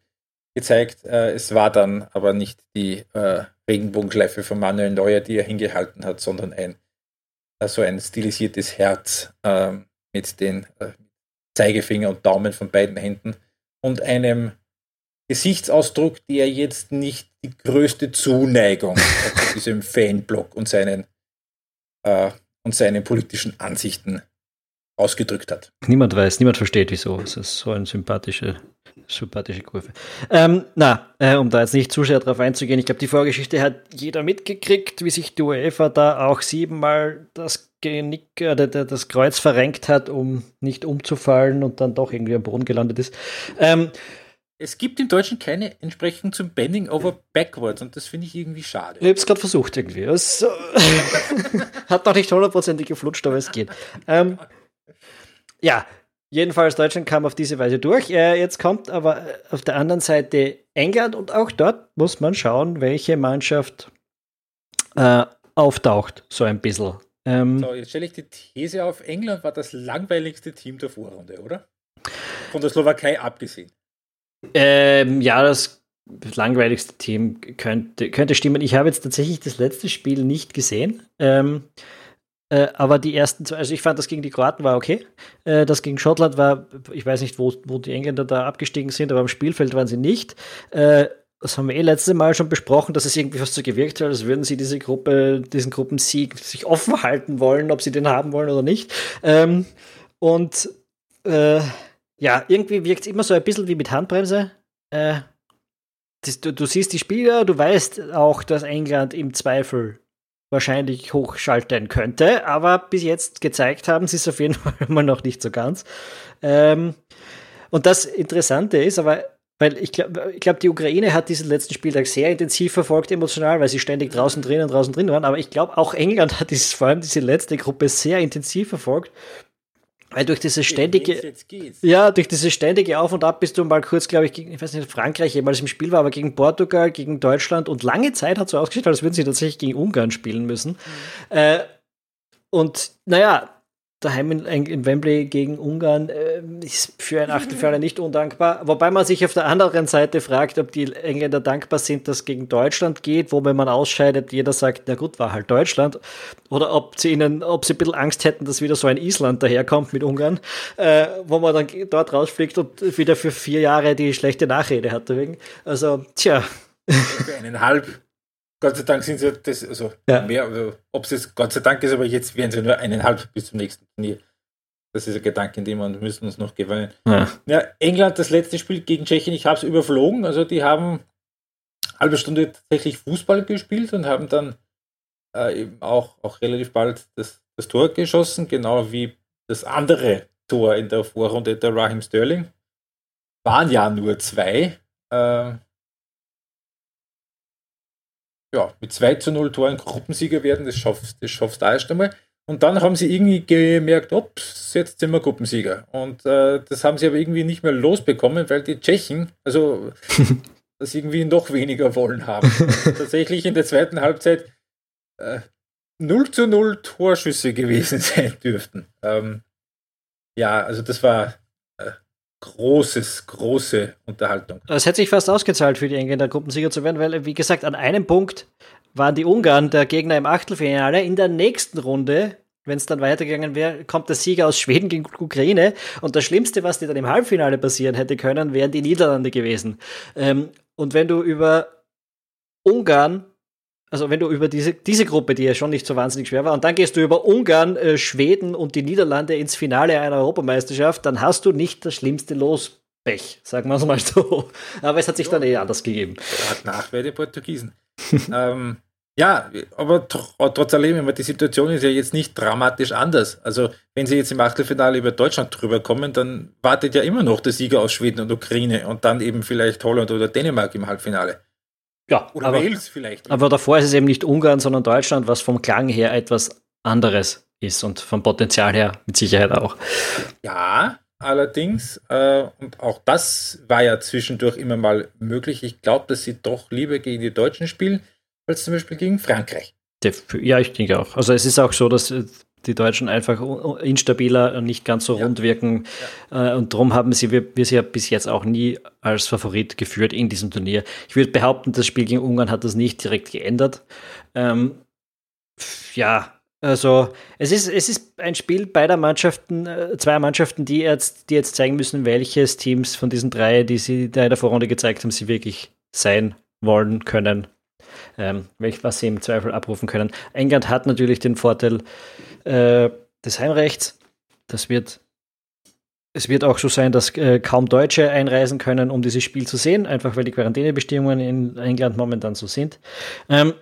gezeigt. Äh, es war dann aber nicht die äh, Regenbogenschleife von Manuel Neuer, die er hingehalten hat, sondern ein so also ein stilisiertes Herz. Ähm, mit den äh, Zeigefinger und Daumen von beiden Händen und einem Gesichtsausdruck, der jetzt nicht die größte Zuneigung zu diesem Fanblock und seinen, äh, und seinen politischen Ansichten ausgedrückt hat. Niemand weiß, niemand versteht, wieso. Es ist so eine sympathische, sympathische Kurve. Ähm, na, äh, um da jetzt nicht zu sehr drauf einzugehen, ich glaube, die Vorgeschichte hat jeder mitgekriegt, wie sich die UEFA da auch siebenmal das Genick, äh, das Kreuz verrenkt hat, um nicht umzufallen und dann doch irgendwie am Boden gelandet ist. Ähm, es gibt im Deutschen keine Entsprechung zum Bending over backwards und das finde ich irgendwie schade. Ich habe es gerade versucht irgendwie. Es hat noch nicht hundertprozentig geflutscht, aber es geht. Ähm, ja, jedenfalls Deutschland kam auf diese Weise durch. Äh, jetzt kommt aber auf der anderen Seite England und auch dort muss man schauen, welche Mannschaft äh, auftaucht, so ein bisschen. Ähm, so, jetzt stelle ich die These auf, England war das langweiligste Team der Vorrunde, oder? Von der Slowakei abgesehen. Ähm, ja, das langweiligste Team könnte, könnte stimmen. Ich habe jetzt tatsächlich das letzte Spiel nicht gesehen. Ähm, äh, aber die ersten zwei, also ich fand das gegen die Kroaten war okay. Äh, das gegen Schottland war, ich weiß nicht, wo, wo die Engländer da abgestiegen sind, aber am Spielfeld waren sie nicht. Äh, das haben wir eh letztes Mal schon besprochen, dass es irgendwie fast so gewirkt hat, als würden sie diese Gruppe, diesen Gruppensieg sich offen halten wollen, ob sie den haben wollen oder nicht. Ähm, und äh, ja, irgendwie wirkt es immer so ein bisschen wie mit Handbremse. Äh, das, du, du, siehst die Spieler, du weißt auch, dass England im Zweifel wahrscheinlich hochschalten könnte, aber bis jetzt gezeigt haben sie es auf jeden Fall immer noch nicht so ganz. Ähm, und das Interessante ist, aber weil ich glaube, ich glaub, die Ukraine hat diesen letzten Spieltag sehr intensiv verfolgt emotional, weil sie ständig draußen drin und draußen drin waren. Aber ich glaube, auch England hat dieses, vor allem diese letzte Gruppe sehr intensiv verfolgt. Weil durch diese ständige, ja, durch diese ständige Auf und Ab bist du mal kurz, glaube ich, gegen, ich weiß nicht, Frankreich jemals im Spiel war, aber gegen Portugal, gegen Deutschland und lange Zeit hat so ausgeschaut, als würden sie tatsächlich gegen Ungarn spielen müssen. Mhm. Äh, und naja, daheim in, in Wembley gegen Ungarn äh, ist für ein Achtelfinale nicht undankbar. Wobei man sich auf der anderen Seite fragt, ob die Engländer dankbar sind, dass gegen Deutschland geht, wo wenn man ausscheidet, jeder sagt, na gut, war halt Deutschland. Oder ob sie ihnen, ob sie ein bisschen Angst hätten, dass wieder so ein Island daherkommt mit Ungarn, äh, wo man dann dort rausfliegt und wieder für vier Jahre die schlechte Nachrede hat. Deswegen. Also, tja. Für eineinhalb. Gott sei Dank sind sie das, also ja. mehr, also, ob es jetzt Gott sei Dank ist, aber jetzt werden sie nur eineinhalb bis zum nächsten Turnier. Das ist ein Gedanke, den wir müssen uns noch gewöhnen. Ja. ja. England, das letzte Spiel gegen Tschechien, ich habe es überflogen. Also die haben eine halbe Stunde tatsächlich Fußball gespielt und haben dann äh, eben auch, auch relativ bald das, das Tor geschossen, genau wie das andere Tor in der Vorrunde der Raheem Sterling. Waren ja nur zwei. Äh, ja, mit 2 zu 0 Toren Gruppensieger werden, das schaffst, das schaffst du erst einmal. Und dann haben sie irgendwie gemerkt, ups, jetzt sind wir Gruppensieger. Und äh, das haben sie aber irgendwie nicht mehr losbekommen, weil die Tschechen, also das irgendwie noch weniger wollen haben. tatsächlich in der zweiten Halbzeit äh, 0 zu 0 Torschüsse gewesen sein dürften. Ähm, ja, also das war großes, große Unterhaltung. Es hätte sich fast ausgezahlt für die Engländer Gruppensieger zu werden, weil, wie gesagt, an einem Punkt waren die Ungarn der Gegner im Achtelfinale. In der nächsten Runde, wenn es dann weitergegangen wäre, kommt der Sieger aus Schweden gegen Ukraine. Und das Schlimmste, was dir dann im Halbfinale passieren hätte können, wären die Niederlande gewesen. Ähm, und wenn du über Ungarn also wenn du über diese, diese Gruppe, die ja schon nicht so wahnsinnig schwer war, und dann gehst du über Ungarn, äh, Schweden und die Niederlande ins Finale einer Europameisterschaft, dann hast du nicht das schlimmste Los. Pech, sagen wir es mal so. Aber es hat sich ja. dann eh anders gegeben. Hat Nachwehr die Portugiesen. ähm, ja, aber tr trotz allem, die Situation ist ja jetzt nicht dramatisch anders. Also, wenn sie jetzt im Achtelfinale über Deutschland drüber kommen, dann wartet ja immer noch der Sieger aus Schweden und Ukraine und dann eben vielleicht Holland oder Dänemark im Halbfinale. Ja, oder aber, Wales vielleicht. Aber davor ist es eben nicht Ungarn, sondern Deutschland, was vom Klang her etwas anderes ist und vom Potenzial her mit Sicherheit auch. Ja, allerdings, äh, und auch das war ja zwischendurch immer mal möglich. Ich glaube, dass sie doch lieber gegen die Deutschen spielen, als zum Beispiel gegen Frankreich. Ja, ich denke auch. Also es ist auch so, dass äh, die Deutschen einfach instabiler und nicht ganz so ja. rund wirken. Ja. Äh, und darum haben sie wir, wir sie ja bis jetzt auch nie als Favorit geführt in diesem Turnier. Ich würde behaupten, das Spiel gegen Ungarn hat das nicht direkt geändert. Ähm, ja, also es ist, es ist ein Spiel beider Mannschaften, äh, zweier Mannschaften, die jetzt, die jetzt zeigen müssen, welches Teams von diesen drei, die sie da in der Vorrunde gezeigt haben, sie wirklich sein wollen können. Ähm, was sie im Zweifel abrufen können. England hat natürlich den Vorteil, äh, des Heimrechts. das wird es wird auch so sein, dass äh, kaum Deutsche einreisen können, um dieses Spiel zu sehen, einfach weil die Quarantänebestimmungen in England momentan so sind. Ähm,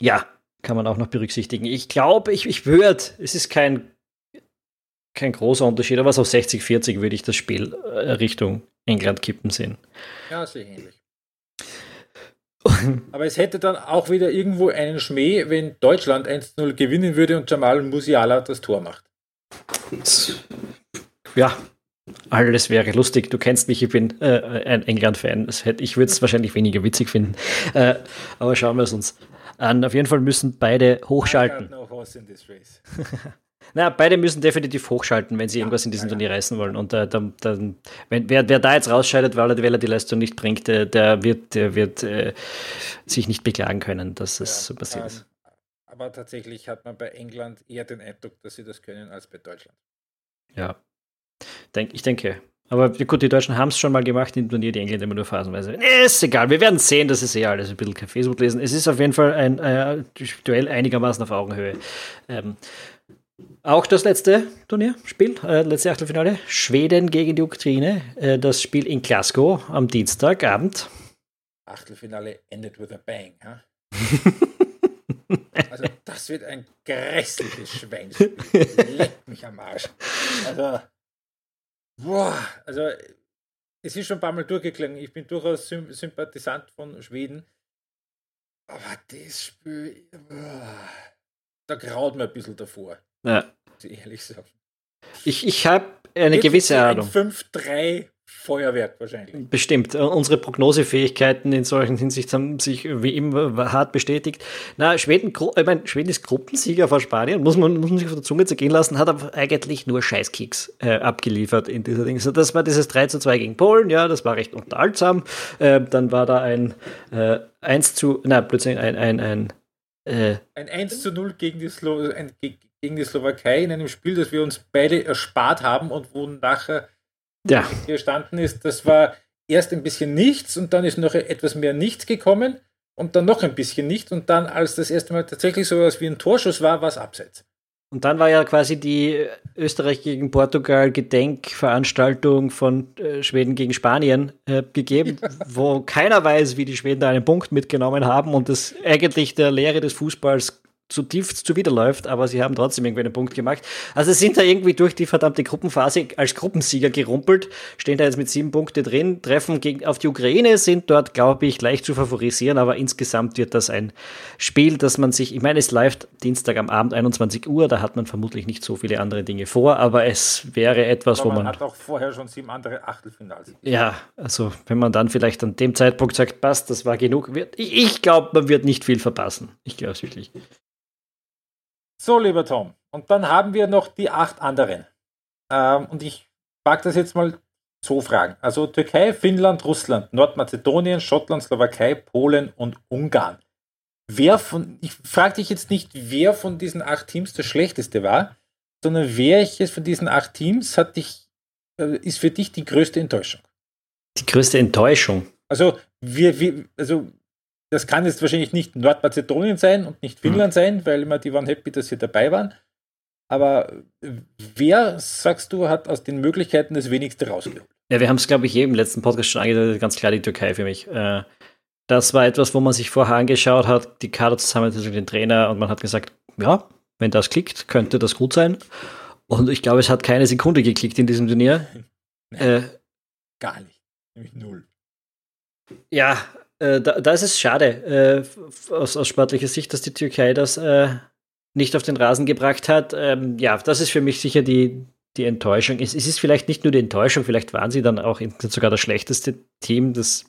ja, kann man auch noch berücksichtigen. Ich glaube, ich, ich würde, es ist kein, kein großer Unterschied, aber so 60-40 würde ich das Spiel äh, Richtung England kippen sehen. Ja, sehr ähnlich. aber es hätte dann auch wieder irgendwo einen Schmäh, wenn Deutschland 1-0 gewinnen würde und Jamal Musiala das Tor macht ja, alles wäre lustig. Du kennst mich, ich bin äh, ein England-Fan. Ich würde es wahrscheinlich weniger witzig finden. Äh, aber schauen wir es uns an. Auf jeden Fall müssen beide hochschalten. Na, beide müssen definitiv hochschalten, wenn sie irgendwas in diesem Turnier reißen wollen. Und äh, dann, dann, wenn, wer, wer da jetzt rausscheidet, weil er, weil er die Leistung nicht bringt, äh, der wird, der wird äh, sich nicht beklagen können, dass es so passiert ähm, ist. Aber tatsächlich hat man bei England eher den Eindruck, dass sie das können, als bei Deutschland. Ja, Denk, ich denke. Aber gut, die Deutschen haben es schon mal gemacht im Turnier, die Engländer immer nur phasenweise. Nee, ist egal, wir werden sehen, das ist eh alles ein bisschen kein Facebook lesen. Es ist auf jeden Fall ein äh, Duell einigermaßen auf Augenhöhe. Ähm, auch das letzte Turnierspiel, äh, letzte Achtelfinale, Schweden gegen die Ukraine, äh, das Spiel in Glasgow am Dienstagabend. Achtelfinale endet with a bang, ha? also das wird ein grässliches Schweinspiel. Leck mich am Arsch. Also Boah, also es ist schon ein paar Mal durchgeklungen. Ich bin durchaus Sym Sympathisant von Schweden. Aber das Spiel, boah, da graut mir ein bisschen davor. Ja. Ehrlich sagen. Ich, ich habe eine Jetzt gewisse Ahnung. 5-3 Feuerwerk wahrscheinlich. Bestimmt. Äh, unsere Prognosefähigkeiten in solchen Hinsicht haben sich wie immer hart bestätigt. Na, Schweden, ich meine, Schweden ist Gruppensieger vor Spanien, muss man, muss man sich auf der Zunge zergehen lassen, hat aber eigentlich nur Scheißkicks äh, abgeliefert in dieser Ding. So, das war dieses 3 zu 2 gegen Polen, ja, das war recht unterhaltsam. Äh, dann war da ein äh, 1 zu, na, plötzlich ein, ein, ein, äh, ein 1 zu 0 gegen die, Slo ein, gegen die Slowakei in einem Spiel, das wir uns beide erspart haben und wo nachher ja. gestanden ist, das war erst ein bisschen nichts und dann ist noch etwas mehr nichts gekommen und dann noch ein bisschen nichts und dann, als das erste Mal tatsächlich so etwas wie ein Torschuss war, war es abseits. Und dann war ja quasi die Österreich gegen Portugal Gedenkveranstaltung von äh, Schweden gegen Spanien äh, gegeben, ja. wo keiner weiß, wie die Schweden da einen Punkt mitgenommen haben und das eigentlich der Lehre des Fußballs zutiefst zuwiderläuft, aber sie haben trotzdem irgendwie einen Punkt gemacht. Also sind da irgendwie durch die verdammte Gruppenphase als Gruppensieger gerumpelt, stehen da jetzt mit sieben Punkte drin, treffen gegen, auf die Ukraine, sind dort, glaube ich, leicht zu favorisieren, aber insgesamt wird das ein Spiel, das man sich, ich meine, es läuft Dienstag am Abend 21 Uhr, da hat man vermutlich nicht so viele andere Dinge vor, aber es wäre etwas, aber wo man... Man hat auch vorher schon sieben andere Achtelfinals. Ja, also wenn man dann vielleicht an dem Zeitpunkt sagt, passt, das war genug, wird, ich, ich glaube, man wird nicht viel verpassen. Ich glaube es wirklich. So, lieber Tom, und dann haben wir noch die acht anderen. Ähm, und ich mag das jetzt mal so fragen. Also Türkei, Finnland, Russland, Nordmazedonien, Schottland, Slowakei, Polen und Ungarn. Wer von, ich frage dich jetzt nicht, wer von diesen acht Teams das schlechteste war, sondern welches von diesen acht Teams hat dich, äh, ist für dich die größte Enttäuschung? Die größte Enttäuschung? Also, wir, wir, also das kann jetzt wahrscheinlich nicht Nordmazedonien sein und nicht Finnland mhm. sein, weil immer die waren happy, dass sie dabei waren. Aber wer, sagst du, hat aus den Möglichkeiten das wenigste rausgeholt? Ja, wir haben es, glaube ich, eben im letzten Podcast schon angedeutet, ganz klar die Türkei für mich. Äh, das war etwas, wo man sich vorher angeschaut hat, die Kader zusammen mit dem Trainer und man hat gesagt, ja, wenn das klickt, könnte das gut sein. Und ich glaube, es hat keine Sekunde geklickt in diesem Turnier. Nein, äh, gar nicht. Nämlich null. Ja, da, da, ist es schade äh, aus, aus, sportlicher Sicht, dass die Türkei das äh, nicht auf den Rasen gebracht hat. Ähm, ja, das ist für mich sicher die, die Enttäuschung. Es, es, ist vielleicht nicht nur die Enttäuschung, vielleicht waren sie dann auch sogar das schlechteste Team, das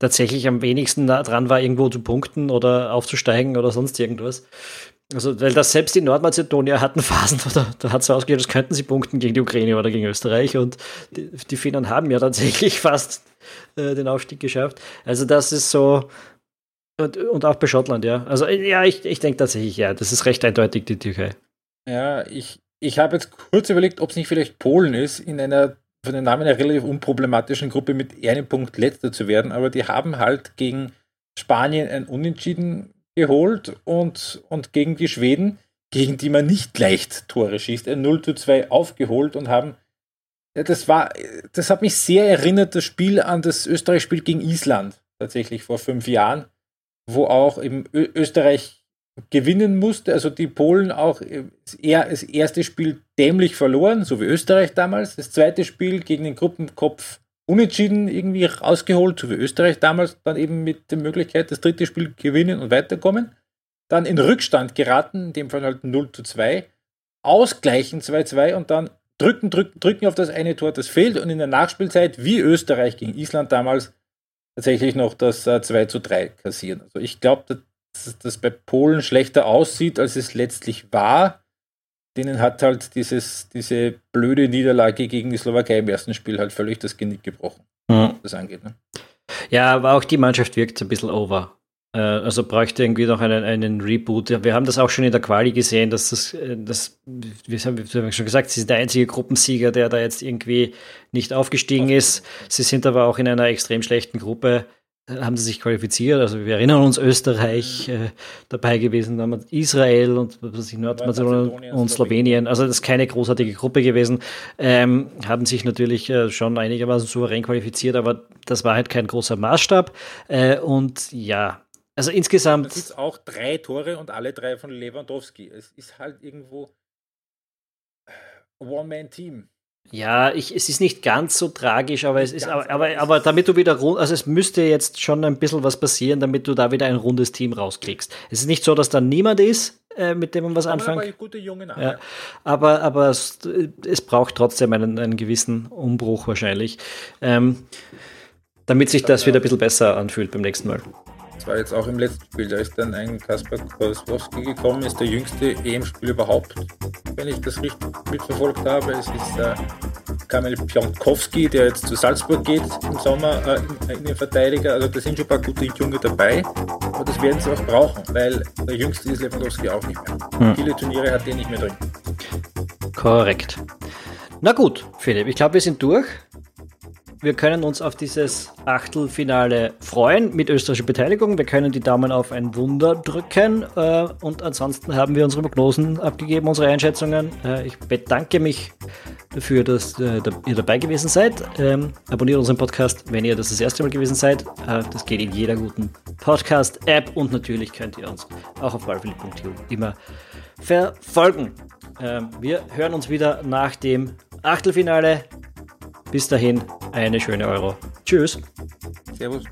tatsächlich am wenigsten dran war, irgendwo zu punkten oder aufzusteigen oder sonst irgendwas. Also, weil das selbst die Nordmazedonier hatten Phasen, da, da hat es ausgehört, das könnten sie punkten gegen die Ukraine oder gegen Österreich und die, die Finnen haben ja tatsächlich fast äh, den Aufstieg geschafft. Also das ist so, und, und auch bei Schottland, ja. Also ja, ich, ich denke tatsächlich, ja, das ist recht eindeutig die Türkei. Ja, ich, ich habe jetzt kurz überlegt, ob es nicht vielleicht Polen ist, in einer von den Namen einer relativ unproblematischen Gruppe mit einem Punkt letzter zu werden, aber die haben halt gegen Spanien ein Unentschieden geholt und, und gegen die Schweden gegen die man nicht leicht Tore schießt, ein 0 zu 2 aufgeholt und haben, ja, das war, das hat mich sehr erinnert, das Spiel an das Österreich-Spiel gegen Island, tatsächlich vor fünf Jahren, wo auch eben Österreich gewinnen musste, also die Polen auch eher das erste Spiel dämlich verloren, so wie Österreich damals, das zweite Spiel gegen den Gruppenkopf unentschieden irgendwie rausgeholt, so wie Österreich damals, dann eben mit der Möglichkeit, das dritte Spiel gewinnen und weiterkommen. Dann in Rückstand geraten, in dem Fall halt 0 zu 2, ausgleichen 2-2 und dann drücken, drücken, drücken auf das eine Tor, das fehlt und in der Nachspielzeit, wie Österreich gegen Island damals, tatsächlich noch das äh, 2 zu 3 kassieren. Also ich glaube, dass das bei Polen schlechter aussieht, als es letztlich war denen hat halt dieses, diese blöde Niederlage gegen die Slowakei im ersten Spiel halt völlig das Genick gebrochen, mhm. was das angeht. Ne? Ja, aber auch die Mannschaft wirkt ein bisschen over. Äh, also bräuchte irgendwie noch einen, einen Reboot. Wir haben das auch schon in der Quali gesehen, dass das, äh, das wir haben, wir haben schon gesagt, sie sind der einzige Gruppensieger, der da jetzt irgendwie nicht aufgestiegen ist. Sie sind aber auch in einer extrem schlechten Gruppe haben sie sich qualifiziert. Also wir erinnern uns Österreich äh, dabei gewesen, dann Israel und was ich, Nordmazedonien und Slowenien. Also das ist keine großartige Gruppe gewesen. Ähm, haben sich natürlich äh, schon einigermaßen souverän qualifiziert, aber das war halt kein großer Maßstab. Äh, und ja, also insgesamt. Das ist auch drei Tore und alle drei von Lewandowski. Es ist halt irgendwo One-Man-Team. Ja, ich, es ist nicht ganz so tragisch, aber es ist, aber, aber, aber damit du wieder rund, also es müsste jetzt schon ein bisschen was passieren, damit du da wieder ein rundes Team rauskriegst. Es ist nicht so, dass da niemand ist, äh, mit dem man was anfängt. Aber, gute junge ja. aber, aber es, es, braucht trotzdem einen, einen gewissen Umbruch wahrscheinlich, ähm, damit sich das wieder ein bisschen besser anfühlt beim nächsten Mal. Das war jetzt auch im letzten Spiel. Da ist dann ein Kaspar Koswowski gekommen, ist der jüngste EM-Spiel überhaupt, wenn ich das richtig mitverfolgt habe. Es ist äh, Kamil Pionkowski, der jetzt zu Salzburg geht im Sommer äh, in, in den Verteidiger. Also da sind schon ein paar gute Junge dabei. Aber das werden sie auch brauchen, weil der jüngste ist Lewandowski auch nicht mehr. Hm. Viele Turniere hat der nicht mehr drin. Korrekt. Na gut, Philipp, ich glaube, wir sind durch wir können uns auf dieses Achtelfinale freuen mit österreichischer Beteiligung. Wir können die Daumen auf ein Wunder drücken. Äh, und ansonsten haben wir unsere Prognosen abgegeben, unsere Einschätzungen. Äh, ich bedanke mich dafür, dass äh, ihr dabei gewesen seid. Ähm, abonniert unseren Podcast, wenn ihr das das erste Mal gewesen seid. das geht in jeder guten Podcast-App und natürlich könnt ihr uns auch auf ballphilipp.eu immer verfolgen. Ähm, wir hören uns wieder nach dem Achtelfinale bis dahin, eine schöne Euro. Tschüss. Servus.